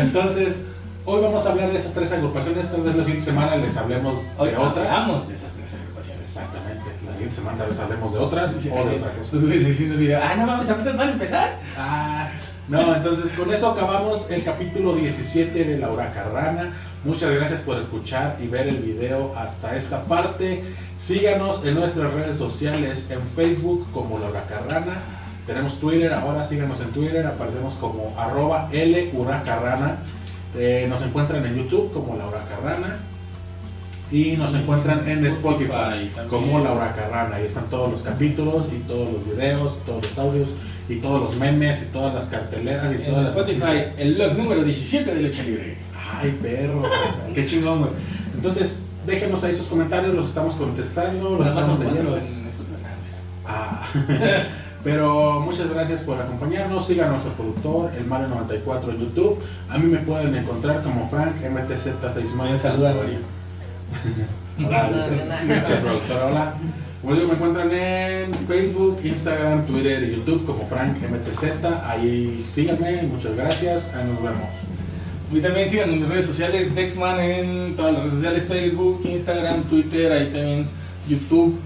Entonces, hoy vamos a hablar de esas tres agrupaciones. Tal vez la siguiente semana les hablemos Hoy de otras. hablamos de esas tres agrupaciones. Exactamente. La siguiente semana tal vez hablemos de otras Sí, sí, o de sí. otra cosa. Los güeyes video. Ah, no mames, apenas van a empezar. Ah, no, entonces con eso acabamos el capítulo 17 de La Huracarrana. Muchas gracias por escuchar y ver el video hasta esta parte. Síganos en nuestras redes sociales, en Facebook como La Huracarrana. Tenemos Twitter, ahora síganos en Twitter, aparecemos como arroba L Huracarrana. Eh, nos encuentran en YouTube como La Huracarrana. Y nos encuentran en Spotify como La Huracarrana. Ahí están todos los capítulos y todos los videos, todos los audios y todos los memes y todas las carteleras y En todas las Spotify, el log número 17 de Lucha Libre. Ay, perro, qué chingón, güey. Entonces, déjenos ahí sus comentarios, los estamos contestando, los estamos leyendo. en Spotify. Ah, pero muchas gracias por acompañarnos. Sigan a nuestro productor, el Mario 94 en YouTube. A mí me pueden encontrar como Frank MTZ69. Mario, saluda, Mario. Hola, el productor, hola. Me encuentran en Facebook, Instagram, Twitter y YouTube como Frank MTZ. Ahí síganme, muchas gracias. Ahí nos vemos. Y también sigan en mis redes sociales, Dexman en todas las redes sociales, Facebook, Instagram, Twitter, ahí también YouTube.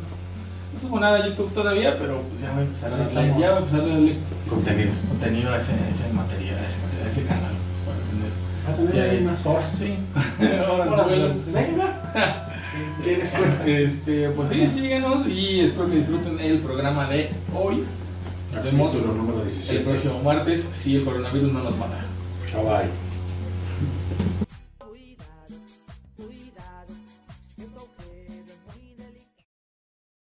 No subo nada a YouTube todavía, pero pues ya voy a empezar a darle, ya voy a empezar a darle Contenido. contenido a ese, a ese material, a ese material, a ese canal. para tener- Va a tener ahí unas horas. Sí. Horas. ¿Qué les cuesta? Este, pues sí, síguenos y espero que disfruten el programa de hoy. Nos vemos el 17. próximo martes si el coronavirus no nos mata. Bye bye.